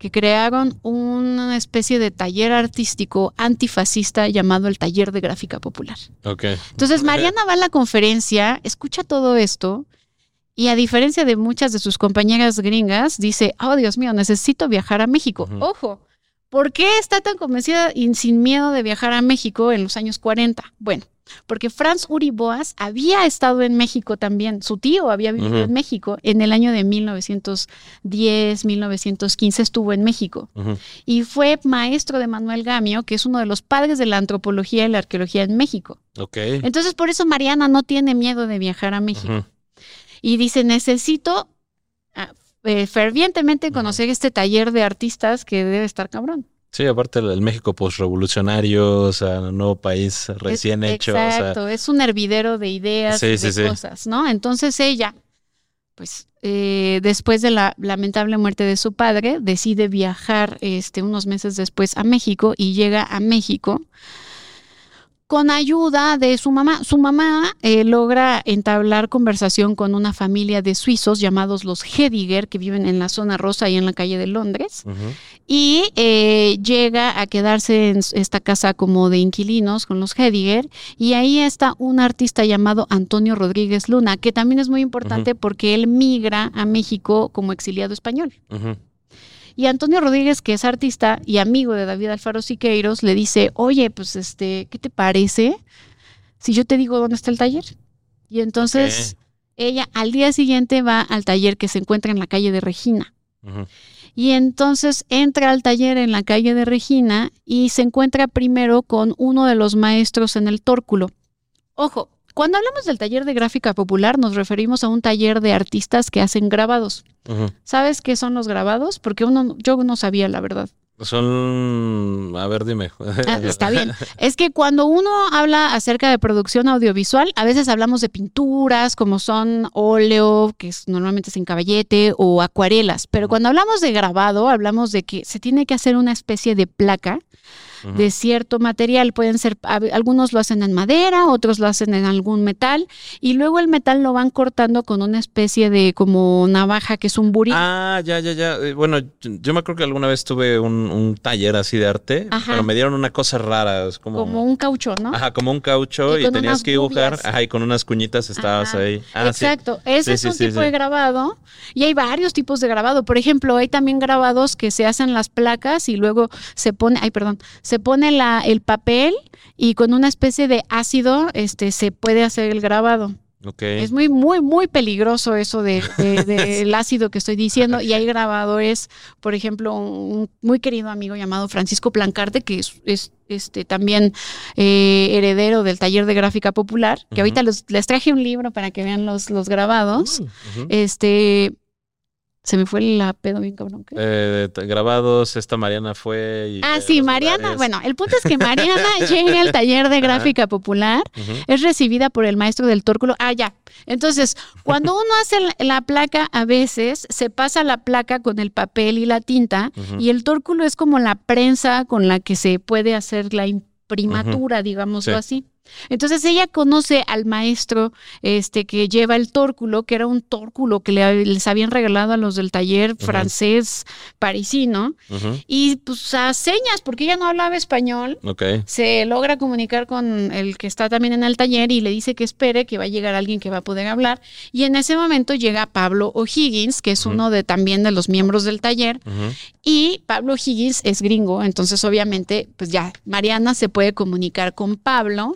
que crearon una especie de taller artístico antifascista llamado el Taller de Gráfica Popular. Ok. Entonces Mariana va a la conferencia, escucha todo esto y a diferencia de muchas de sus compañeras gringas, dice, oh Dios mío, necesito viajar a México. Ojo, ¿por qué está tan convencida y sin miedo de viajar a México en los años 40? Bueno, porque Franz Uriboas había estado en México también, su tío había vivido en México en el año de 1910, 1915 estuvo en México y fue maestro de Manuel Gamio, que es uno de los padres de la antropología y la arqueología en México. Entonces, por eso Mariana no tiene miedo de viajar a México. Y dice, necesito ah, eh, fervientemente conocer este taller de artistas que debe estar cabrón. Sí, aparte el, México postrevolucionario, o sea, un nuevo país recién Es- hecho. o sea, Exacto, es un hervidero de ideas, Sí, de sí, sí. cosas, ¿no? Entonces ella, pues, eh, después de la lamentable muerte de su padre, decide viajar este, unos meses después a México y llega a México con ayuda de su mamá. Su mamá eh, logra entablar conversación con una familia de suizos llamados los Hediger, que viven en la zona rosa y en la calle de Londres. Y eh, llega a quedarse en esta casa como de inquilinos con los Hediger. Y ahí está un artista llamado Antonio Rodríguez Luna, que también es muy importante porque él migra a México como exiliado español. Y Antonio Rodríguez, que es artista y amigo de David Alfaro Siqueiros, le dice, oye, pues este, ¿qué te parece si yo te digo dónde está el taller? Y entonces ella al día siguiente va al taller que se encuentra en la calle de Regina. Y entonces entra al taller en la calle de Regina y se encuentra primero con uno de los maestros en el tórculo. Ojo, cuando hablamos del taller de gráfica popular nos referimos a un taller de artistas que hacen grabados. ¿Sabes qué son los grabados? Porque uno, yo no sabía la verdad. Son, a ver, dime. Ah, está bien. Es que cuando uno habla acerca de producción audiovisual, a veces hablamos de pinturas como son óleo, que es, normalmente es en caballete, o acuarelas. Pero cuando hablamos de grabado, hablamos de que se tiene que hacer una especie de placa De cierto material. Pueden ser, algunos lo hacen en madera, otros lo hacen en algún metal, y luego el metal lo van cortando con una especie de como navaja que es un buril. Ah, ya, ya, ya. Eh, Bueno, yo, me acuerdo que alguna vez tuve un, un taller así de arte, Ajá. pero me dieron una cosa rara, es como, como un caucho, ¿no? ajá, como un caucho Y tenías que dibujar, ajá, y con unas cuñitas estabas Ajá. ahí. Ah, sí. Exacto, ese Sí, es sí, un tipo de grabado y hay varios tipos de grabado. Por ejemplo, hay también grabados que se hacen las placas y luego se pone, ay, perdón, se pone la, el papel y con una especie de ácido este, se puede hacer el grabado. Es muy, muy, muy peligroso eso de, de- del ácido que estoy diciendo. Y hay grabadores, por ejemplo, un muy querido amigo llamado Francisco Plancarte, que es, es, este, también eh, heredero del taller de gráfica popular, que ahorita los- les traje un libro para que vean los, los grabados. Mm. Este, se me fue la pedo bien cabrón. Eh, grabados, esta Mariana fue. y, Ah, eh, sí, Mariana. Bueno, el punto es que Mariana llega al taller de gráfica popular es recibida por el maestro del tórculo. Ah, ya. Entonces, cuando uno hace la, la placa, a veces se pasa la placa con el papel y la tinta, y el tórculo es como la prensa con la que se puede hacer la imprimatura, digámoslo Sí. así. Entonces ella conoce al maestro este, que lleva el tórculo, que era un tórculo que le- les habían regalado a los del taller francés parisino, y pues a señas, porque ella no hablaba español, se logra comunicar con el que está también en el taller y le dice que espere, que va a llegar alguien que va a poder hablar. Y en ese momento llega Pablo O'Higgins, que es uno de también de los miembros del taller, y Pablo Higgins es gringo, entonces obviamente, pues ya Mariana se puede comunicar con Pablo.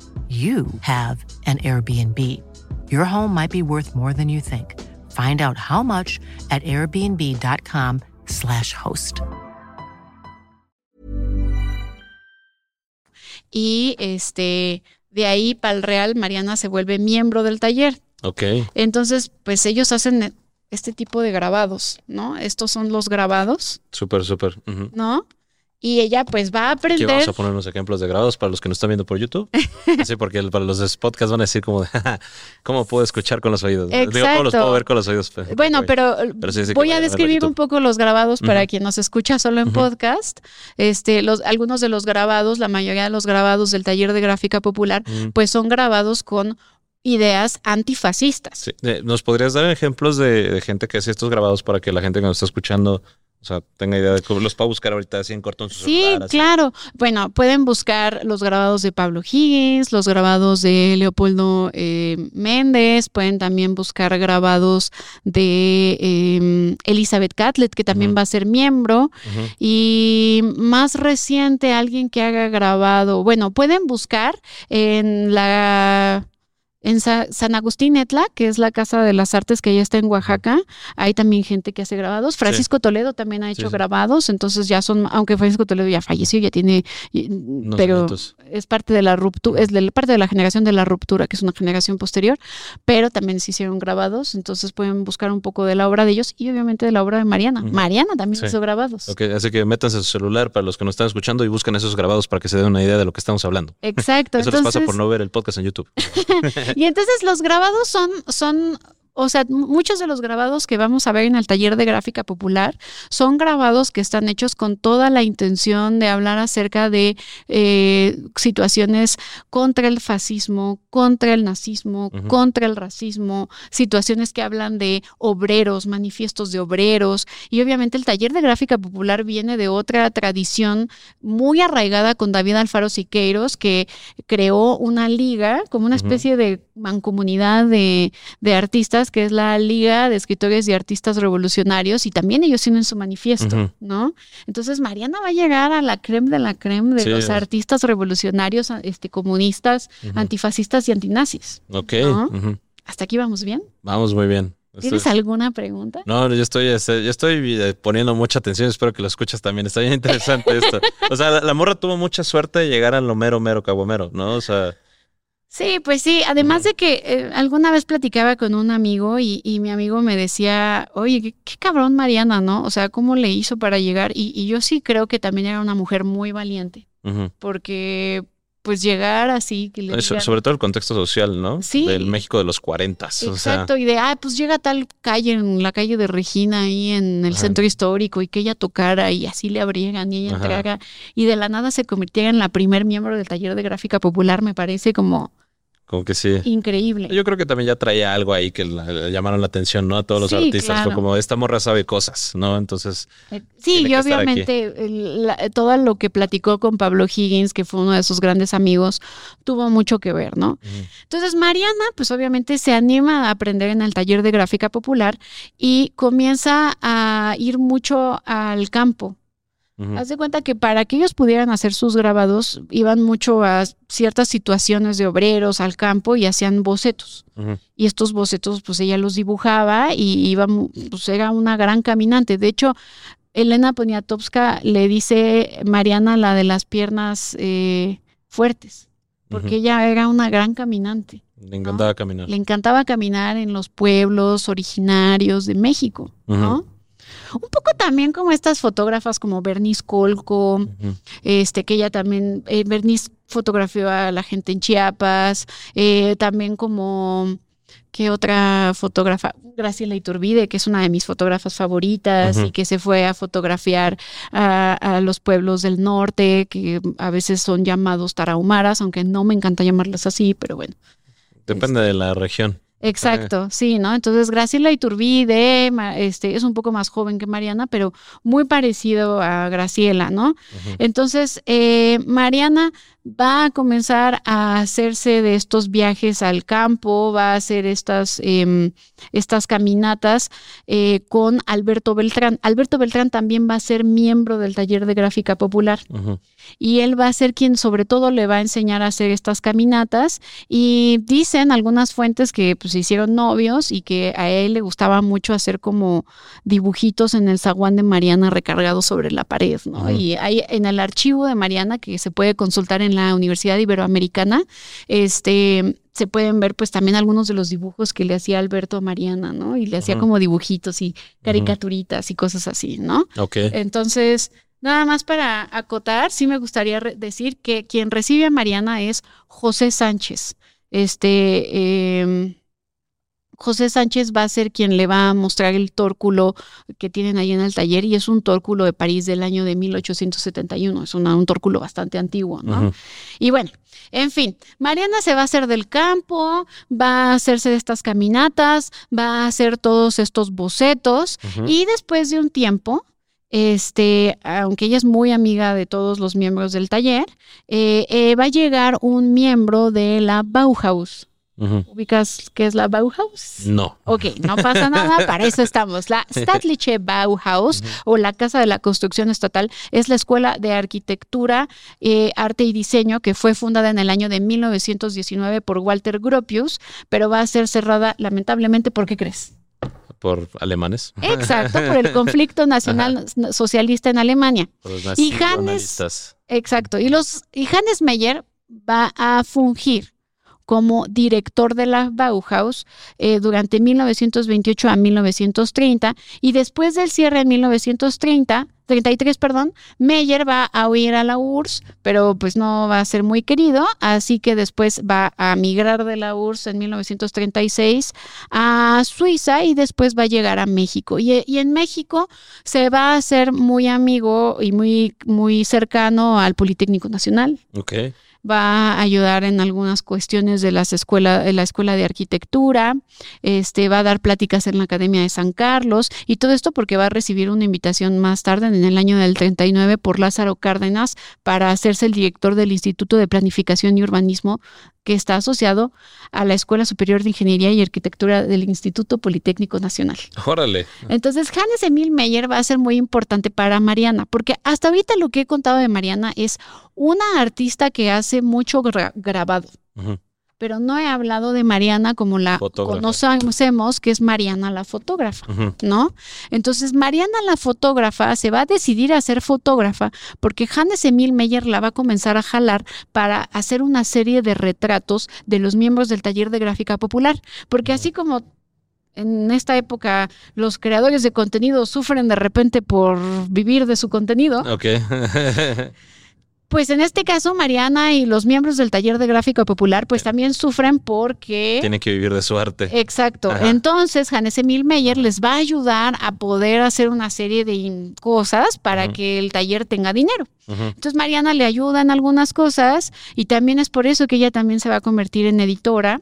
you have an Airbnb. Your home might be worth more than you think. Find out how much at airbnb.com/slash host. Y este, de ahí para el Real, Mariana se vuelve miembro del taller. Ok. Entonces, pues ellos hacen este tipo de grabados, ¿no? Estos son los grabados, Súper, súper. ¿no? Y ella pues va a Aquí vamos aprender. a poner unos ejemplos de grabados para los que no están viendo por YouTube. Así porque para los de podcast van a decir como de, "Ja, ¿cómo puedo escuchar con los oídos? Digo, ¿cómo los Exacto. puedo ver con los oídos? Bueno, pero, Pero sí, sí que voy a describir un poco los grabados para quien nos escucha solo en podcast. Este, los, algunos de los grabados, la mayoría de los grabados del taller de gráfica popular, pues son grabados con ideas antifascistas. Sí. Eh, ¿Nos podrías dar ejemplos de, de gente que hace estos grabados para que la gente que nos está escuchando, o sea, tenga idea de cómo los pueda buscar ahorita así en corto en su Sí, celular, claro. Bueno, pueden buscar los grabados de Pablo Higgins, los grabados de Leopoldo eh, Méndez, pueden también buscar grabados de eh, Elizabeth Catlett, que también va a ser miembro. Y más reciente, alguien que haga grabado, bueno, pueden buscar en la en Sa- San Agustín Etla, que es la Casa de las Artes que ya está en Oaxaca, hay también gente que hace grabados. Francisco Toledo también ha hecho sí. grabados, entonces ya son, aunque Francisco Toledo ya falleció, ya tiene, pero añitos. es parte de la ruptura, es de parte de la generación de la ruptura, que es una generación posterior, pero también se hicieron grabados, entonces pueden buscar un poco de la obra de ellos y obviamente de la obra de Mariana. Mariana también hizo grabados. Ok, así que métanse a su celular para los que nos están escuchando y busquen esos grabados para que se den una idea de lo que estamos hablando. Exacto. Eso les pasa entonces- por no ver el podcast en YouTube. Y entonces los grabados son, son, o sea, muchos de los grabados que vamos a ver en el taller de gráfica popular son grabados que están hechos con toda la intención de hablar acerca de eh, situaciones contra el fascismo, contra el nazismo, contra el racismo, situaciones que hablan de obreros, manifiestos de obreros. Y obviamente el taller de gráfica popular viene de otra tradición muy arraigada con David Alfaro Siqueiros, que creó una liga, como una especie de mancomunidad de, de artistas, que es la Liga de Escritores y Artistas Revolucionarios, y también ellos tienen su manifiesto. ¿no? Entonces Mariana va a llegar a la creme de la creme de Sí, los es- artistas revolucionarios, este, comunistas, antifascistas y antinazis. Ok. ¿Hasta aquí vamos bien? vamos muy bien. ¿Tienes Estoy- alguna pregunta? No, yo estoy, este, yo estoy eh, poniendo mucha atención, espero que lo escuches también. Está bien interesante esto. O sea, la, la morra tuvo mucha suerte de llegar a lo mero, mero, caguamero, ¿no? O sea, Sí, pues sí, además de que eh, alguna vez platicaba con un amigo y, y mi amigo me decía, oye, qué, qué cabrón Mariana, ¿no? O sea, ¿cómo le hizo para llegar? Y, y yo sí creo que también era una mujer muy valiente, porque pues llegar así, que le digan- sobre todo el contexto social, ¿no? Sí. Del México de los 40. O sea, Exacto, y de, ah, pues llega a tal calle, en la calle de Regina, ahí en el Ajá. centro histórico, y que ella tocara y así le abriegan y ella Ajá. entrara, y de la nada se convirtiera en la primer miembro del taller de gráfica popular, me parece como como que sí. increíble. Yo creo que también ya traía algo ahí que le llamaron la atención, ¿no? A todos los Sí, artistas. Fue como, esta morra sabe cosas, ¿no? Entonces, Eh, Sí, y obviamente la- todo lo que platicó con Pablo Higgins, que fue uno de sus grandes amigos, tuvo mucho que ver, ¿no? Entonces Mariana, pues obviamente se anima a aprender en el taller de gráfica popular y comienza a ir mucho al campo. Haz de cuenta que para que ellos pudieran hacer sus grabados, iban mucho a ciertas situaciones de obreros al campo y hacían bocetos. Y estos bocetos, pues ella los dibujaba y iba, pues era una gran caminante. De hecho, Elena Poniatowska le dice Mariana la de las piernas, eh, fuertes, porque ella era una gran caminante. Le encantaba caminar. Le encantaba caminar en los pueblos originarios de México, ¿no? Un poco también como estas fotógrafas como Bernice Colco, este, que ella también, eh, Bernice fotografió a la gente en Chiapas, eh, también como, ¿qué otra fotógrafa? Graciela Iturbide, que es una de mis fotógrafas favoritas y que se fue a fotografiar a, a los pueblos del norte, que a veces son llamados tarahumaras, aunque no me encanta llamarlas así, pero bueno. Depende de la región. Exacto, sí, ¿no? Entonces, Graciela Iturbide, este, es un poco más joven que Mariana, pero muy parecido a Graciela, ¿no? Entonces, eh, Mariana va a comenzar a hacerse de estos viajes al campo, va a hacer estas, em, estas caminatas eh, con Alberto Beltrán. Alberto Beltrán también va a ser miembro del taller de gráfica popular y él va a ser quien sobre todo le va a enseñar a hacer estas caminatas y dicen algunas fuentes que pues se hicieron novios y que a él le gustaba mucho hacer como dibujitos en el zaguán de Mariana recargado sobre la pared, ¿no? Y hay en el archivo de Mariana que se puede consultar en la Universidad Iberoamericana, este se pueden ver pues también algunos de los dibujos que le hacía Alberto a Mariana, ¿no? Y le hacía como dibujitos y caricaturitas y cosas así, ¿no? Ok. Entonces, nada más para acotar, sí me gustaría decir que quien recibe a Mariana es José Sánchez. Este, em, José Sánchez va a ser quien le va a mostrar el tórculo que tienen ahí en el taller y es un tórculo de París del año de 1871. Es una- un tórculo bastante antiguo, ¿no? Y bueno, en fin, Mariana se va a hacer del campo, va a hacerse de estas caminatas, va a hacer todos estos bocetos y después de un tiempo, este, aunque ella es muy amiga de todos los miembros del taller, eh, eh, va a llegar un miembro de la Bauhaus. Ujú. ¿Ubicas qué es la Bauhaus? No. Ok, no pasa nada, para eso estamos. La Staatliche Bauhaus o la Casa de la Construcción Estatal es la escuela de arquitectura, eh, arte y diseño que fue fundada en el año de 1919 por Walter Gropius, pero va a ser cerrada lamentablemente, ¿por qué crees? Por alemanes. Exacto, por el conflicto nacional socialista en Alemania. Por los Y Hannes-. Exacto. Y los y Hannes Meyer va a fungir como director de la Bauhaus eh, durante 1928 a 1930 y después del cierre en 1930 33, perdón, Meyer va a huir a la URSS, pero pues no va a ser muy querido, así que después va a migrar de la URSS en 1936 a Suiza y después va a llegar a México. Y, y en México se va a hacer muy amigo y muy, muy cercano al Politécnico Nacional Ok. Va a ayudar en algunas cuestiones de las escuela, de la escuela de arquitectura, este, va a dar pláticas en la Academia de San Carlos y todo esto porque va a recibir una invitación más tarde, en el año del 39, por Lázaro Cárdenas para hacerse el director del Instituto de Planificación y Urbanismo que está asociado a la Escuela Superior de Ingeniería y Arquitectura del Instituto Politécnico Nacional. Órale. Entonces, Hannes Emil Meyer va a ser muy importante para Mariana, porque hasta ahorita lo que he contado de Mariana es una artista que hace mucho gra- grabado, Ujú. Pero no he hablado de Mariana como la Fotógrafa. conocemos, que es Mariana la fotógrafa. ¿no? Entonces, Mariana la fotógrafa se va a decidir a ser fotógrafa porque Hannes Emil Meyer la va a comenzar a jalar para hacer una serie de retratos de los miembros del taller de gráfica popular. Porque así como en esta época los creadores de contenido sufren de repente por vivir de su contenido, Ok. pues en este caso Mariana y los miembros del taller de gráfica popular pues también sufren porque... Tiene que vivir de su arte. Exacto. Ajá. Entonces, Hannes Emil Meyer les va a ayudar a poder hacer una serie de cosas para que el taller tenga dinero. Entonces, Mariana le ayuda en algunas cosas y también es por eso que ella también se va a convertir en editora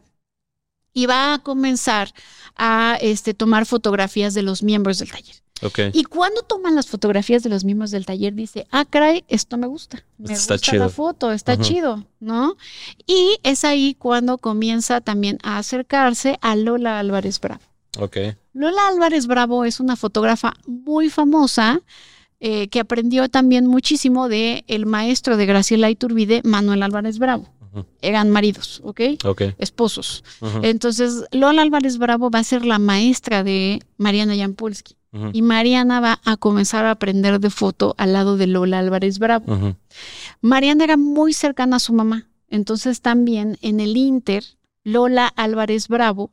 y va a comenzar a este, tomar fotografías de los miembros del taller. Ok. Y cuando toman las fotografías de los miembros del taller, dice, ah, caray, esto me gusta. Me Está gusta chido. la foto, está chido, ¿no? Y es ahí cuando comienza también a acercarse a Lola Álvarez Bravo. Ok. Lola Álvarez Bravo es una fotógrafa muy famosa eh, que aprendió también muchísimo de el maestro de Graciela Iturbide, Manuel Álvarez Bravo. Eran maridos, ¿ok? Ok. Esposos. Entonces, Lola Álvarez Bravo va a ser la maestra de Mariana Jampolsky. Y Mariana va a comenzar a aprender de foto al lado de Lola Álvarez Bravo. Mariana era muy cercana a su mamá, entonces también en el Inter, Lola Álvarez Bravo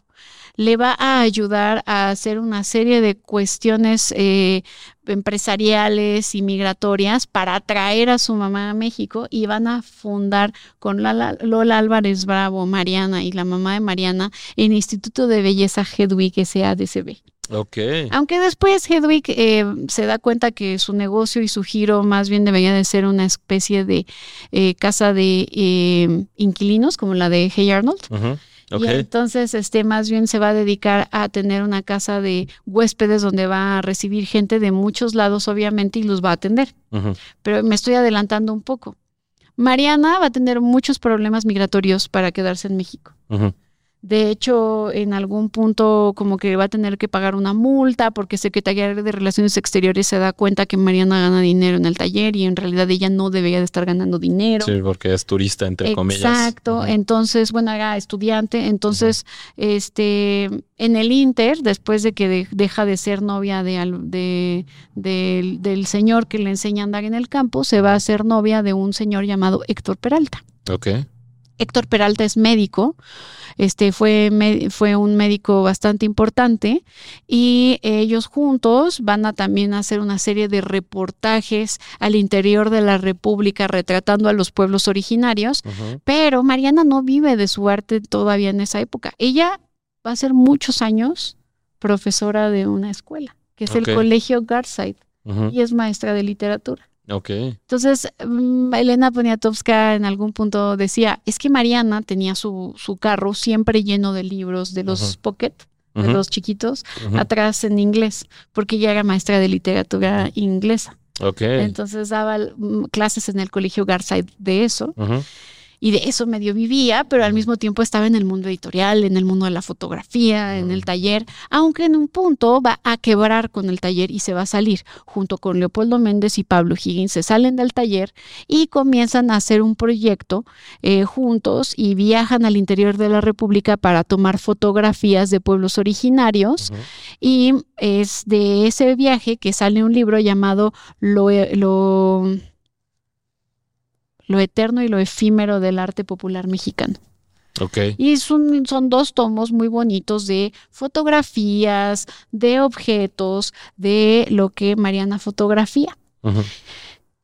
le va a ayudar a hacer una serie de cuestiones eh, empresariales y migratorias para atraer a su mamá a México y van a fundar con Lola, Lola Álvarez Bravo, Mariana y la mamá de Mariana el Instituto de Belleza Hedwig SADCB. Aunque después Hedwig eh, se da cuenta que su negocio y su giro más bien debería de ser una especie de eh, casa de eh, inquilinos, como la de Hey Arnold. Y entonces, este, más bien se va a dedicar a tener una casa de huéspedes donde va a recibir gente de muchos lados, obviamente, y los va a atender. Pero me estoy adelantando un poco. Mariana va a tener muchos problemas migratorios para quedarse en México. Ujú. De hecho, en algún punto como que va a tener que pagar una multa porque Secretaría de Relaciones Exteriores se da cuenta que Mariana gana dinero en el taller y en realidad ella no debería de estar ganando dinero. Sí, porque es turista, entre comillas. Exacto, entonces, bueno, era estudiante, entonces, este, en el Inter, después de que de- deja de ser novia de, de- del- del señor que le enseña a andar en el campo, se va a ser novia de un señor llamado Héctor Peralta. Ok. Héctor Peralta es médico, este fue, me- fue un médico bastante importante y ellos juntos van a también hacer una serie de reportajes al interior de la República retratando a los pueblos originarios, pero Mariana no vive de su arte todavía en esa época. Ella va a ser muchos años profesora de una escuela, que es el Colegio Garside, y es maestra de literatura. Ok. Entonces, mm, Elena Poniatowska en algún punto decía, es que Mariana tenía su, su carro siempre lleno de libros de los pocket, de los chiquitos, atrás en inglés, porque ella era maestra de literatura inglesa. Ok. Entonces daba mm, clases en el colegio Garside de eso. Y de eso medio vivía, pero al mismo tiempo estaba en el mundo editorial, en el mundo de la fotografía, en el taller, aunque en un punto va a quebrar con el taller y se va a salir junto con Leopoldo Méndez y Pablo Higgins, se salen del taller y comienzan a hacer un proyecto eh, juntos y viajan al interior de la República para tomar fotografías de pueblos originarios y es de ese viaje que sale un libro llamado Lo, lo, lo eterno y lo efímero del arte popular mexicano. Ok. Y son, son dos tomos muy bonitos de fotografías, de objetos, de lo que Mariana fotografía.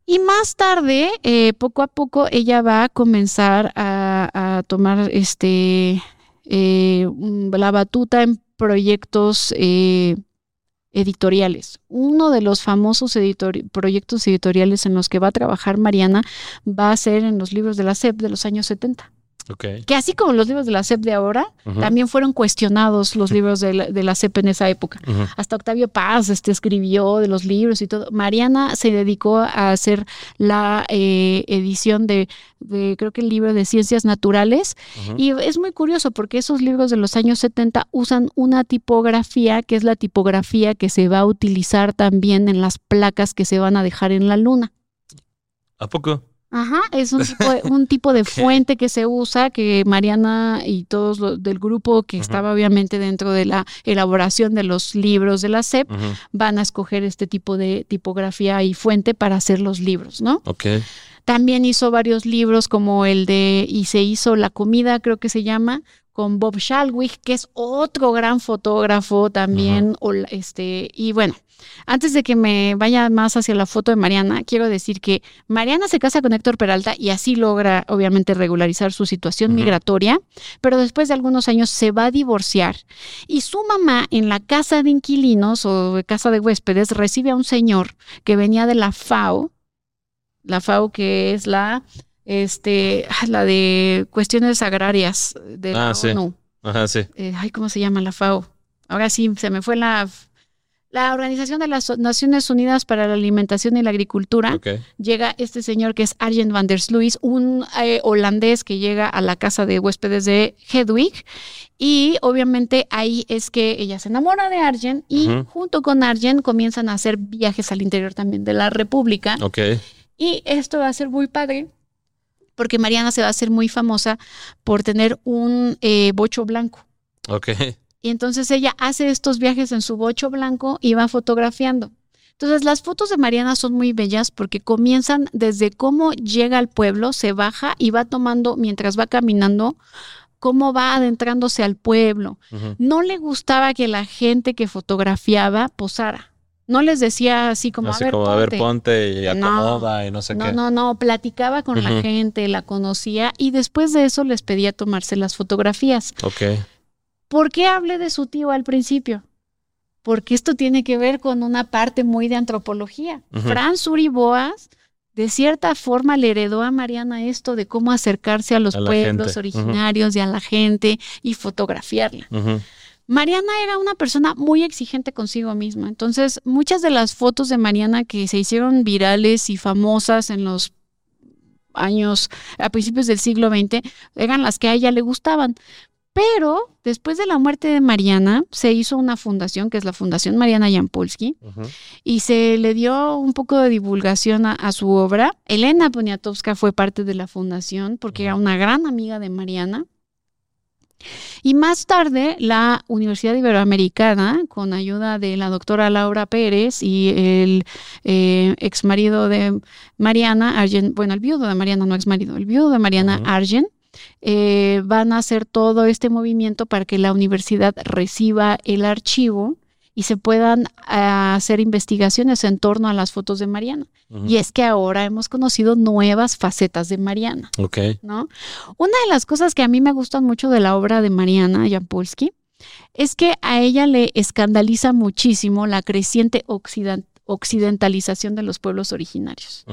Y más tarde, eh, poco a poco, ella va a comenzar a, a tomar este eh, la batuta en proyectos eh, editoriales. Uno de los famosos proyectos editoriales en los que va a trabajar Mariana va a ser en los libros de la SEP de los años 70. Que así como los libros de la SEP de ahora, también fueron cuestionados los libros de la, de la SEP en esa época. Hasta Octavio Paz este, escribió de los libros y todo. Mariana se dedicó a hacer la eh, edición de, de, creo que el libro de ciencias naturales. Y es muy curioso porque esos libros de los años 70 usan una tipografía que es la tipografía que se va a utilizar también en las placas que se van a dejar en la luna. ¿A poco? Ajá, es un tipo, de, un tipo de fuente que se usa, que Mariana y todos los del grupo que estaba obviamente dentro de la elaboración de los libros de la SEP, van a escoger este tipo de tipografía y fuente para hacer los libros, ¿no? Ok. También hizo varios libros como el de Y se hizo la comida, creo que se llama, con Bob Shalwick, que es otro gran fotógrafo también. o este, y bueno, antes de que me vaya más hacia la foto de Mariana, quiero decir que Mariana se casa con Héctor Peralta y así logra, obviamente, regularizar su situación migratoria, pero después de algunos años se va a divorciar y su mamá en la casa de inquilinos o de casa de huéspedes recibe a un señor que venía de la FAO, la FAO que es la este ah, la de cuestiones agrarias de la Ah, sí. Ajá, sí. Eh, ay, ¿cómo se llama la FAO? Ahora sí, se me fue la la Organización de las Naciones Unidas para la Alimentación y la Agricultura. Ok. Llega este señor que es Arjen van der Sluis, un eh, holandés que llega a la casa de huéspedes de Hedwig. Y obviamente ahí es que ella se enamora de Arjen y junto con Arjen comienzan a hacer viajes al interior también de la República. Y esto va a ser muy padre porque Mariana se va a hacer muy famosa por tener un eh, bocho blanco. Ok. Y entonces ella hace estos viajes en su bocho blanco y va fotografiando. Entonces las fotos de Mariana son muy bellas porque comienzan desde cómo llega al pueblo, se baja y va tomando, mientras va caminando, cómo va adentrándose al pueblo. No le gustaba que la gente que fotografiaba posara. No les decía así como, Así a ver, como, a ver, ponte". y No. acomoda y no sé No, qué. no, no, platicaba con la gente, la conocía y después de eso les pedía tomarse las fotografías. Ok. ¿Por qué hablé de su tío al principio? Porque esto tiene que ver con una parte muy de antropología. Franz Uriboas, de cierta forma, le heredó a Mariana esto de cómo acercarse a los A pueblos originarios y a la gente y fotografiarla. Mariana era una persona muy exigente consigo misma. Entonces, muchas de las fotos de Mariana que se hicieron virales y famosas en los años, a principios del siglo XX, eran las que a ella le gustaban. Pero después de la muerte de Mariana, se hizo una fundación, que es la Fundación Mariana Jampolsky, Ujú. y se le dio un poco de divulgación a, a su obra. Elena Poniatowska fue parte de la fundación porque era una gran amiga de Mariana. Y más tarde, la Universidad Iberoamericana, con ayuda de la doctora Laura Pérez y el eh, ex marido de Mariana, Argen, bueno, el viudo de Mariana, no ex marido, el viudo de Mariana. Argen, eh, van a hacer todo este movimiento para que la universidad reciba el archivo y se puedan ah, hacer investigaciones en torno a las fotos de Mariana. Y es que ahora hemos conocido nuevas facetas de Mariana. Ok. ¿no? Una de las cosas que a mí me gustan mucho de la obra de Mariana Jampolsky es que a ella le escandaliza muchísimo la creciente occidentalización de los pueblos originarios.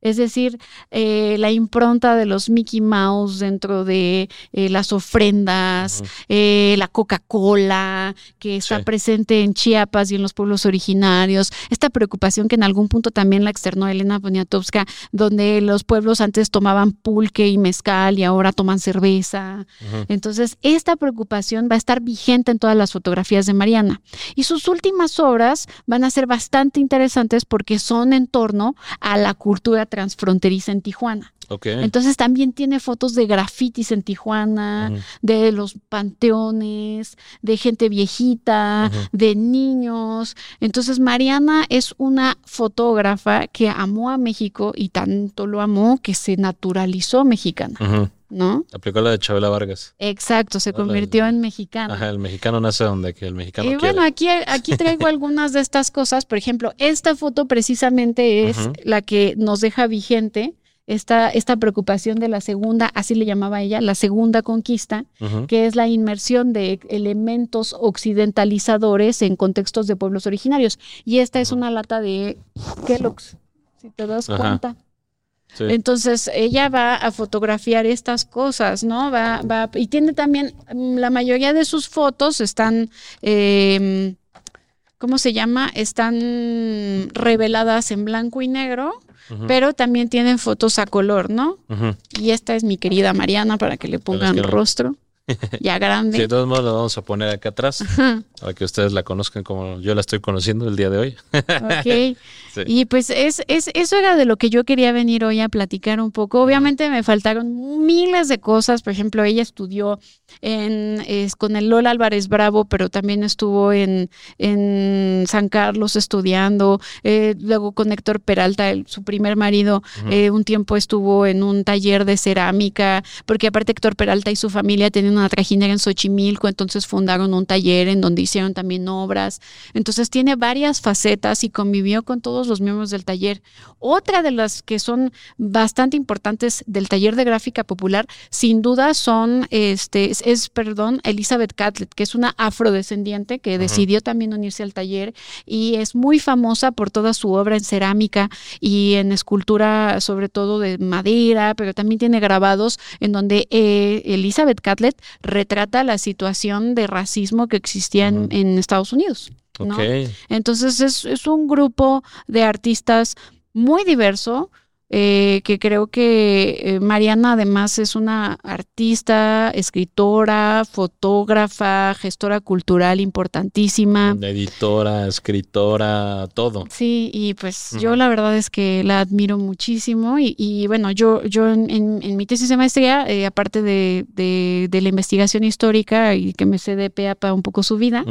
Es decir, eh, la impronta de los Mickey Mouse dentro de eh, las ofrendas, eh, la Coca-Cola, que está Sí. presente en Chiapas y en los pueblos originarios, esta preocupación que en algún punto también la externó Elena Poniatowska, donde los pueblos antes tomaban pulque y mezcal y ahora toman cerveza. Entonces, esta preocupación va a estar vigente en todas las fotografías de Mariana. Y sus últimas obras van a ser bastante interesantes porque son en torno a la cultura transfronteriza en Tijuana. Entonces también tiene fotos de grafitis en Tijuana, de los panteones, de gente viejita, de niños. Entonces Mariana es una fotógrafa que amó a México y tanto lo amó que se naturalizó mexicana. ¿No? Aplicó la de Chabela Vargas. Exacto, se Órale. convirtió en mexicana. Ajá, el mexicano nace donde que el mexicano Y quiere. bueno, aquí, aquí traigo algunas de estas cosas. Por ejemplo, esta foto precisamente es la que nos deja vigente esta, esta preocupación de la segunda, así le llamaba ella, la segunda conquista, que es la inmersión de elementos occidentalizadores en contextos de pueblos originarios. Y esta es una lata de Kellogg's, si te das cuenta. Sí. Entonces ella va a fotografiar estas cosas, ¿no? Va, va, y tiene también, mm, la mayoría de sus fotos están, eh, ¿cómo se llama? Están reveladas en blanco y negro, pero también tienen fotos a color, ¿no? Y esta es mi querida Mariana para que le pongan rostro, ya Sí, grande. de todos modos lo vamos a poner acá atrás Ajá, para que ustedes la conozcan como yo la estoy conociendo el día de hoy. ok. Sí. Y pues es, es, eso era de lo que yo quería venir hoy a platicar un poco. Obviamente me faltaron miles de cosas. Por ejemplo, ella estudió en, es, con el Lola Álvarez Bravo, pero también estuvo en, en San Carlos estudiando. Eh, luego con Héctor Peralta, el- su primer marido, eh, un tiempo estuvo en un taller de cerámica, porque aparte Héctor Peralta y su familia tenían una trajinera en Xochimilco, entonces fundaron un taller en donde hicieron también obras. Entonces tiene varias facetas y convivió con todos los miembros del taller. Otra de las que son bastante importantes del taller de gráfica popular, sin duda son, este, es, es, perdón, Elizabeth Catlett, que es una afrodescendiente que decidió también unirse al taller y es muy famosa por toda su obra en cerámica y en escultura, sobre todo de madera, pero también tiene grabados en donde eh, Elizabeth Catlett retrata la situación de racismo que existía en, Estados Unidos. Entonces es, es un grupo de artistas muy diverso, eh, que creo que eh, Mariana además es una artista, escritora, fotógrafa, gestora cultural importantísima. Editora, escritora, todo. Sí, y pues yo la verdad es que la admiro muchísimo y, y bueno, yo, yo en, en- en mi tesis de maestría, eh, aparte de, de- de la investigación histórica y que me sé de pe a pa un poco su vida,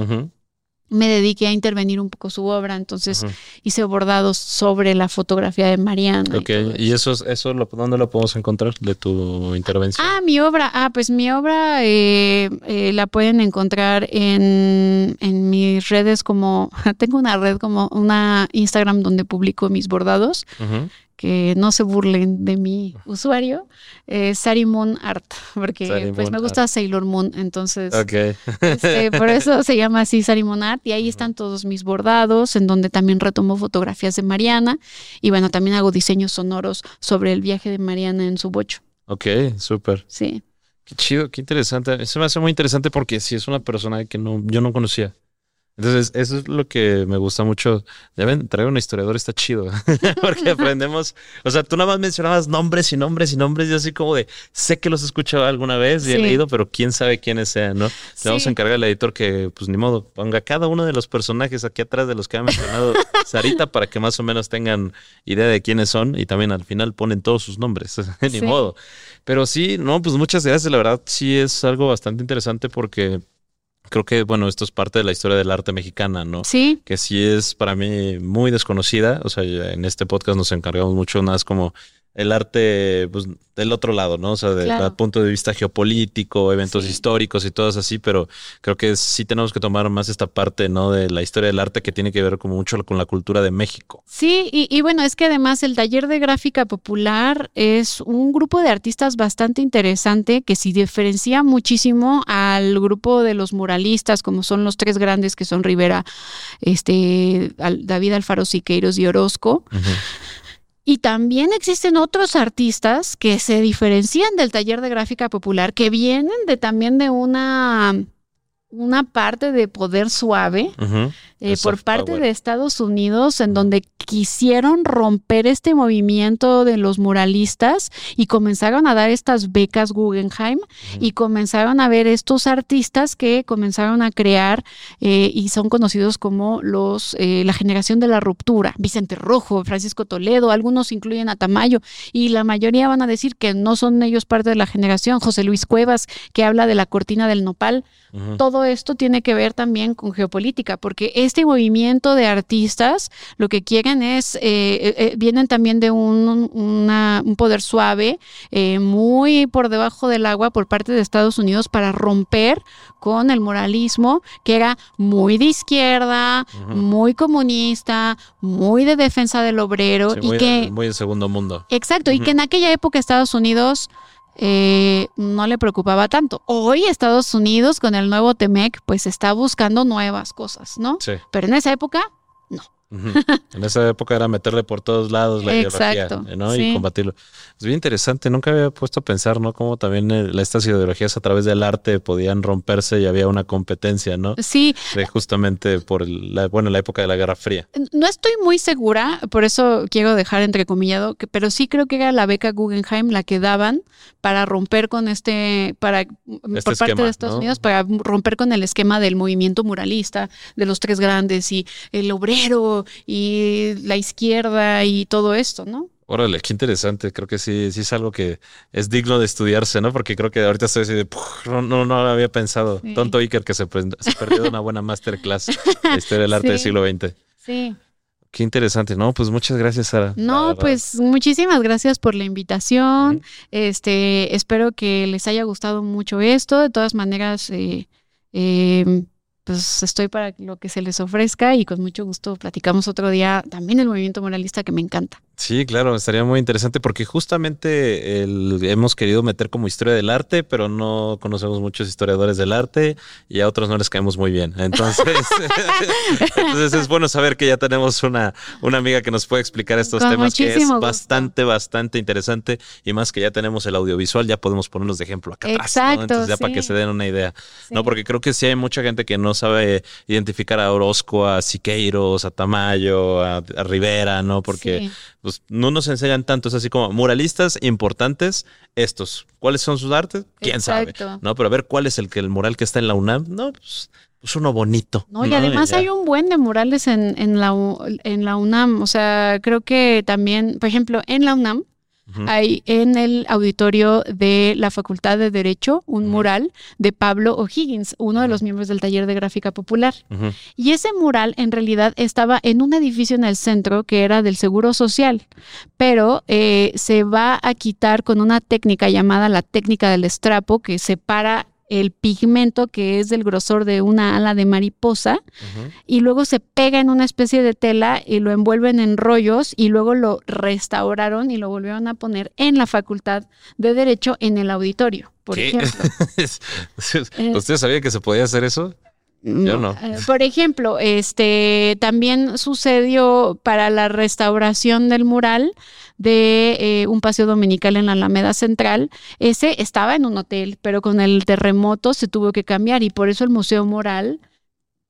me dediqué a intervenir un poco su obra, entonces hice bordados sobre la fotografía de Mariana. y Ok, todo y eso, es- eso lo, ¿dónde lo podemos encontrar de tu intervención? Ah, mi obra. Ah, pues mi obra eh, eh, la pueden encontrar en, en mis redes como, tengo una red como una Instagram donde publico mis bordados, Ujú. Que no se burlen de mi usuario, eh, Sari Moon Art, porque pues me gusta Sailor Moon, entonces Ok. este, por eso se llama así Sari Moon Art, y ahí están todos mis bordados, en donde también retomo fotografías de Mariana, y bueno, también hago diseños sonoros sobre el viaje de Mariana en su bocho, Ok, súper. sí. Qué chido, qué interesante. Eso me hace muy interesante porque sí es una persona que no, yo no conocía. Entonces, eso es lo que me gusta mucho. Ya ven, traer un historiador está chido. porque aprendemos. O sea, tú nada más mencionabas nombres y nombres y nombres. Y así como de, sé que los he escuchado alguna vez y he Sí. leído, pero quién sabe quiénes sean, ¿no? Le vamos Sí. a encargar al editor que, pues ni modo, ponga cada uno de los personajes aquí atrás de los que ha mencionado Sarita para que más o menos tengan idea de quiénes son y también al final ponen todos sus nombres. ni Sí. modo. Pero sí, no, pues muchas gracias. La verdad, sí es algo bastante interesante porque creo que, bueno, esto es parte de la historia del arte mexicana, ¿no? Sí, Que sí es para mí muy desconocida. O sea, en este podcast nos encargamos mucho más como el arte pues, del otro lado, ¿no? O sea, del Claro. punto de vista geopolítico, eventos Sí. históricos y todo así, pero creo que sí tenemos que tomar más esta parte, ¿no? De la historia del arte que tiene que ver como mucho con la cultura de México. Sí, y, y bueno, es que además el taller de gráfica popular es un grupo de artistas bastante interesante que sí diferencia muchísimo al grupo de los muralistas, como son los tres grandes que son Rivera, este, David Alfaro Siqueiros y Orozco. Y también existen otros artistas que se diferencian del taller de gráfica popular, que vienen de también de una, una parte de poder suave. Eh, por parte power. de Estados Unidos, en donde quisieron romper este movimiento de los muralistas y comenzaron a dar estas becas Guggenheim y comenzaron a ver estos artistas que comenzaron a crear eh, y son conocidos como los eh, la generación de la ruptura. Vicente Rojo, Francisco Toledo, algunos incluyen a Tamayo y la mayoría van a decir que no son ellos parte de la generación. José Luis Cuevas, que habla de la cortina del nopal. Todo esto tiene que ver también con geopolítica, porque este movimiento de artistas lo que quieren es, eh, eh, eh, vienen también de un, una- un poder suave, eh, muy por debajo del agua por parte de Estados Unidos para romper con el moralismo, que era muy de izquierda, muy comunista, muy de defensa del obrero, Sí, y muy, que... muy el segundo mundo. Exacto, y que en aquella época Estados Unidos eh, no le preocupaba tanto. Hoy Estados Unidos con el nuevo TEMEC pues está buscando nuevas cosas, ¿no? Sí. Pero en esa época, En esa época era meterle por todos lados la Exacto, ideología, ¿no? sí. Y combatirlo. Es bien interesante, nunca había puesto a pensar, ¿no? Cómo también eh, estas ideologías a través del arte podían romperse y había una competencia, ¿no? sí, De justamente por el- la, bueno, la época de la Guerra Fría. no estoy muy segura, por eso quiero dejar entrecomillado, que, pero sí creo que era la beca Guggenheim la que daban para romper con este, para por parte de Estados ¿no? Unidos, para romper con el esquema del movimiento muralista, de los tres grandes y el obrero y la izquierda y todo esto, ¿no? Órale, qué interesante. Creo que sí, sí es algo que es digno de estudiarse, ¿no? Porque creo que ahorita estoy así de, "Puf, no, no, no lo había pensado. Sí. Tonto Iker que se, perdió una buena masterclass de historia del arte del siglo XX. Sí. Qué interesante. No, pues muchas gracias, Sara. No, pues muchísimas gracias por la invitación. Este, espero que les haya gustado mucho esto. De todas maneras, eh, eh, pues estoy para lo que se les ofrezca y con mucho gusto platicamos otro día también el movimiento moralista que me encanta. Sí, claro, estaría muy interesante porque justamente el- hemos querido meter como historia del arte, pero no conocemos muchos historiadores del arte y a otros no les caemos muy bien. Entonces, entonces es bueno saber que ya tenemos una, una amiga que nos puede explicar estos Con temas que es gusto. bastante, bastante interesante y más que ya tenemos el audiovisual, ya podemos ponerlos de ejemplo acá atrás. ¿no? Exacto, Entonces ya para que se den una idea. Sí. No, porque creo que sí hay mucha gente que no sabe identificar a Orozco, a Siqueiros, a Tamayo, a, a Rivera, ¿no? Porque Sí. Pues no nos enseñan tanto, es así como muralistas importantes, estos. ¿Cuáles son sus artes? ¿Quién Exacto. sabe? No, pero a ver cuál es el que el mural que está en la UNAM. No, pues, pues uno bonito. No, y además hay un buen de murales en, en, la, en la UNAM. O sea, creo que también, por ejemplo, en la UNAM Hay en el auditorio de la Facultad de Derecho un mural de Pablo O'Higgins, uno de los miembros del taller de gráfica popular. Y ese mural en realidad estaba en un edificio en el centro que era del Seguro Social, pero eh, se va a quitar con una técnica llamada la técnica del estrapo que separa el pigmento que es del grosor de una ala de mariposa y luego se pega en una especie de tela y lo envuelven en rollos y luego lo restauraron y lo volvieron a poner en la Facultad de Derecho en el auditorio, por ¿Qué? ejemplo. ¿Ustedes sabían que se podía hacer eso? Yo no. Eh, Por ejemplo, este también sucedió para la restauración del mural de eh, un paseo dominical en la Alameda Central. Ese estaba en un hotel, pero con el terremoto se tuvo que cambiar y por eso el Museo Mural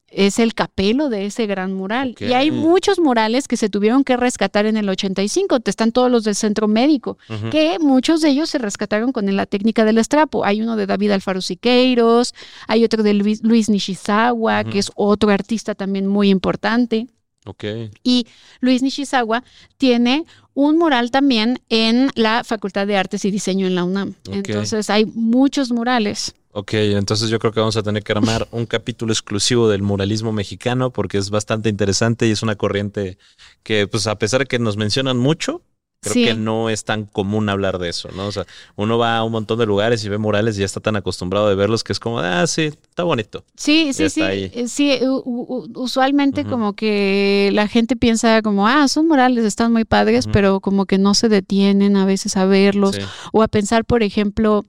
es el capelo de ese gran mural. Y hay muchos murales que se tuvieron que rescatar en el 85. Te están todos los del Centro Médico que muchos de ellos se rescataron con la técnica del estrapo. Hay uno de David Alfaro Siqueiros, hay otro de Luis, Luis Nishizawa, que es otro artista también muy importante. Y Luis Nishizawa tiene un mural también en la Facultad de Artes y Diseño en la UNAM. Entonces hay muchos murales. Ok, entonces yo creo que vamos a tener que armar un capítulo exclusivo del muralismo mexicano porque es bastante interesante y es una corriente que, pues a pesar de que nos mencionan mucho, creo Sí. que no es tan común hablar de eso, ¿no? O sea, uno va a un montón de lugares y ve murales y ya está tan acostumbrado de verlos que es como, ah, sí, está bonito. Sí, sí, sí. ahí. eh, Sí, usualmente como que la gente piensa como, ah, son murales, están muy padres, pero como que no se detienen a veces a verlos Sí. o a pensar, por ejemplo,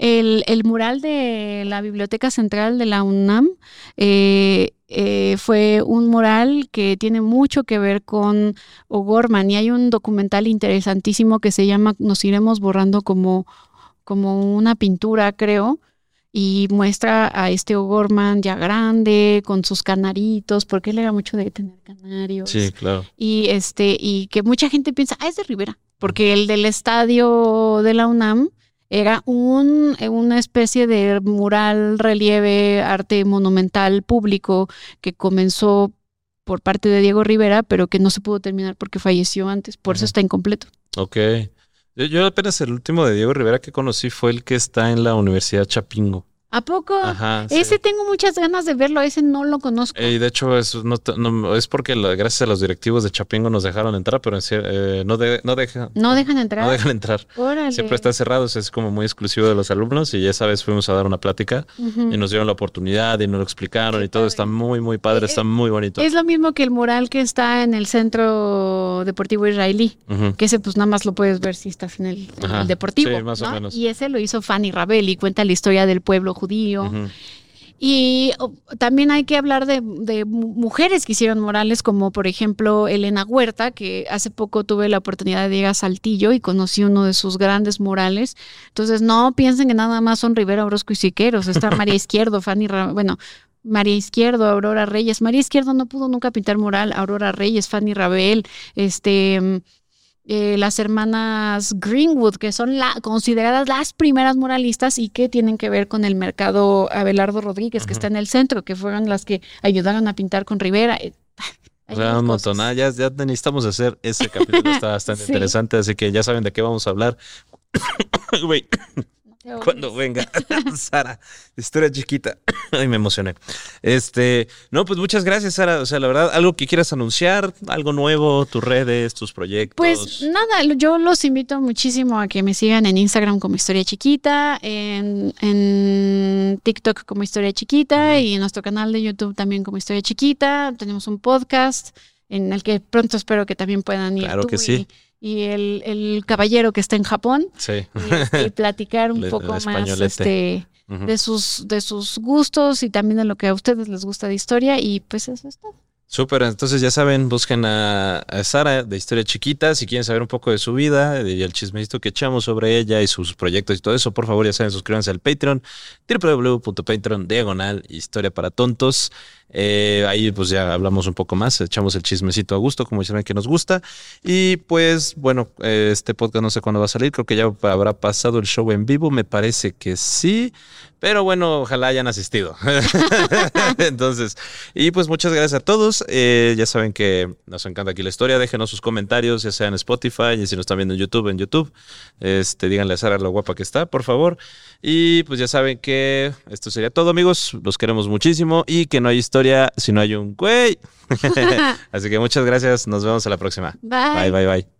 el, el mural de la Biblioteca Central de la UNAM eh, eh, fue un mural que tiene mucho que ver con O'Gorman y hay un documental interesantísimo que se llama Nos iremos borrando como, como una pintura, creo. Y muestra a este O'Gorman ya grande, con sus canaritos, porque él era mucho de tener canarios Sí, claro. y este y que mucha gente piensa ah es de Rivera porque el del estadio de la UNAM era un eh, una especie de mural relieve arte monumental público que comenzó por parte de Diego Rivera pero que no se pudo terminar porque falleció antes por eso está incompleto Ok. Yo apenas el último de Diego Rivera que conocí fue el que está en la Universidad Chapingo. A poco Ajá. sí. ese tengo muchas ganas de verlo ese no lo conozco Eh, Y de hecho, es, no, es porque la- gracias a los directivos de Chapingo nos dejaron entrar, pero en eh, no, de- no, deja- no dejan entrar no dejan entrar. Órale. Siempre está cerrado, es como muy exclusivo de los alumnos y esa vez fuimos a dar una plática y nos dieron la oportunidad y nos lo explicaron y todo. Está muy, muy padre, Eh, está muy bonito. es lo mismo que el mural que está en el centro deportivo israelí que ese pues nada más lo puedes ver si estás en el, en el Ajá, deportivo. sí, más o ¿no? menos. Y ese lo hizo Fanny Rabel y cuenta la historia del pueblo judío. Y oh, también hay que hablar de, de mu- mujeres que hicieron murales, como por ejemplo Elena Huerta, que hace poco tuve la oportunidad de ir a Saltillo y conocí uno de sus grandes murales. Entonces, no piensen que nada más son Rivera, Orozco y Siqueros. Está María Izquierdo, Fanny bueno, María Izquierdo, Aurora Reyes. María Izquierdo no pudo nunca pintar mural. Aurora Reyes, Fanny Rabel, este, mm, eh, las hermanas Greenwood, que son la, consideradas las primeras muralistas y que tienen que ver con el mercado Abelardo Rodríguez, que está en el centro, que fueron las que ayudaron a pintar con Rivera. Eh, O sea, un montón. Ah, ya, ya necesitamos hacer ese capítulo, está bastante Sí. interesante, así que ya saben de qué vamos a hablar. Cuando venga Sara, historia chiquita. Ay, me emocioné. Este, no, pues muchas gracias, Sara. O sea, la verdad, algo que quieras anunciar, algo nuevo, tus redes, tus proyectos. Pues nada, yo los invito muchísimo a que me sigan en Instagram como Historia Chiquita, en, en TikTok como Historia Chiquita y en nuestro canal de YouTube también como Historia Chiquita. Tenemos un podcast en el que pronto espero que también puedan ir Claro tú que sí. y, y el, el caballero que está en Japón Sí. y, este, y platicar un poco más este, de, sus, de sus gustos y también de lo que a ustedes les gusta de historia y pues eso es todo. Súper, entonces ya saben, busquen a, Sara de Historia Chiquita. Si quieren saber un poco de su vida y el chismecito que echamos sobre ella y sus proyectos y todo eso, por favor, ya saben, suscríbanse al Patreon, www.patreon diagonal Historia para Tontos. Eh, ahí pues ya hablamos un poco más, echamos el chismecito a gusto, como saben que nos gusta. Y pues bueno, este podcast no sé cuándo va a salir, creo que ya habrá pasado el show en vivo, me parece que sí, pero bueno, ojalá hayan asistido. Entonces, y pues muchas gracias a todos. Eh, ya saben que nos encanta aquí la historia, déjenos sus comentarios, ya sea en Spotify y si nos están viendo en YouTube, en YouTube. Este, díganle a Sara lo guapa que está, por favor. Y pues ya saben que esto sería todo, amigos. Los queremos muchísimo y que no hay historia si no hay un güey. Así que muchas gracias. Nos vemos a la próxima. Bye, bye, bye. bye.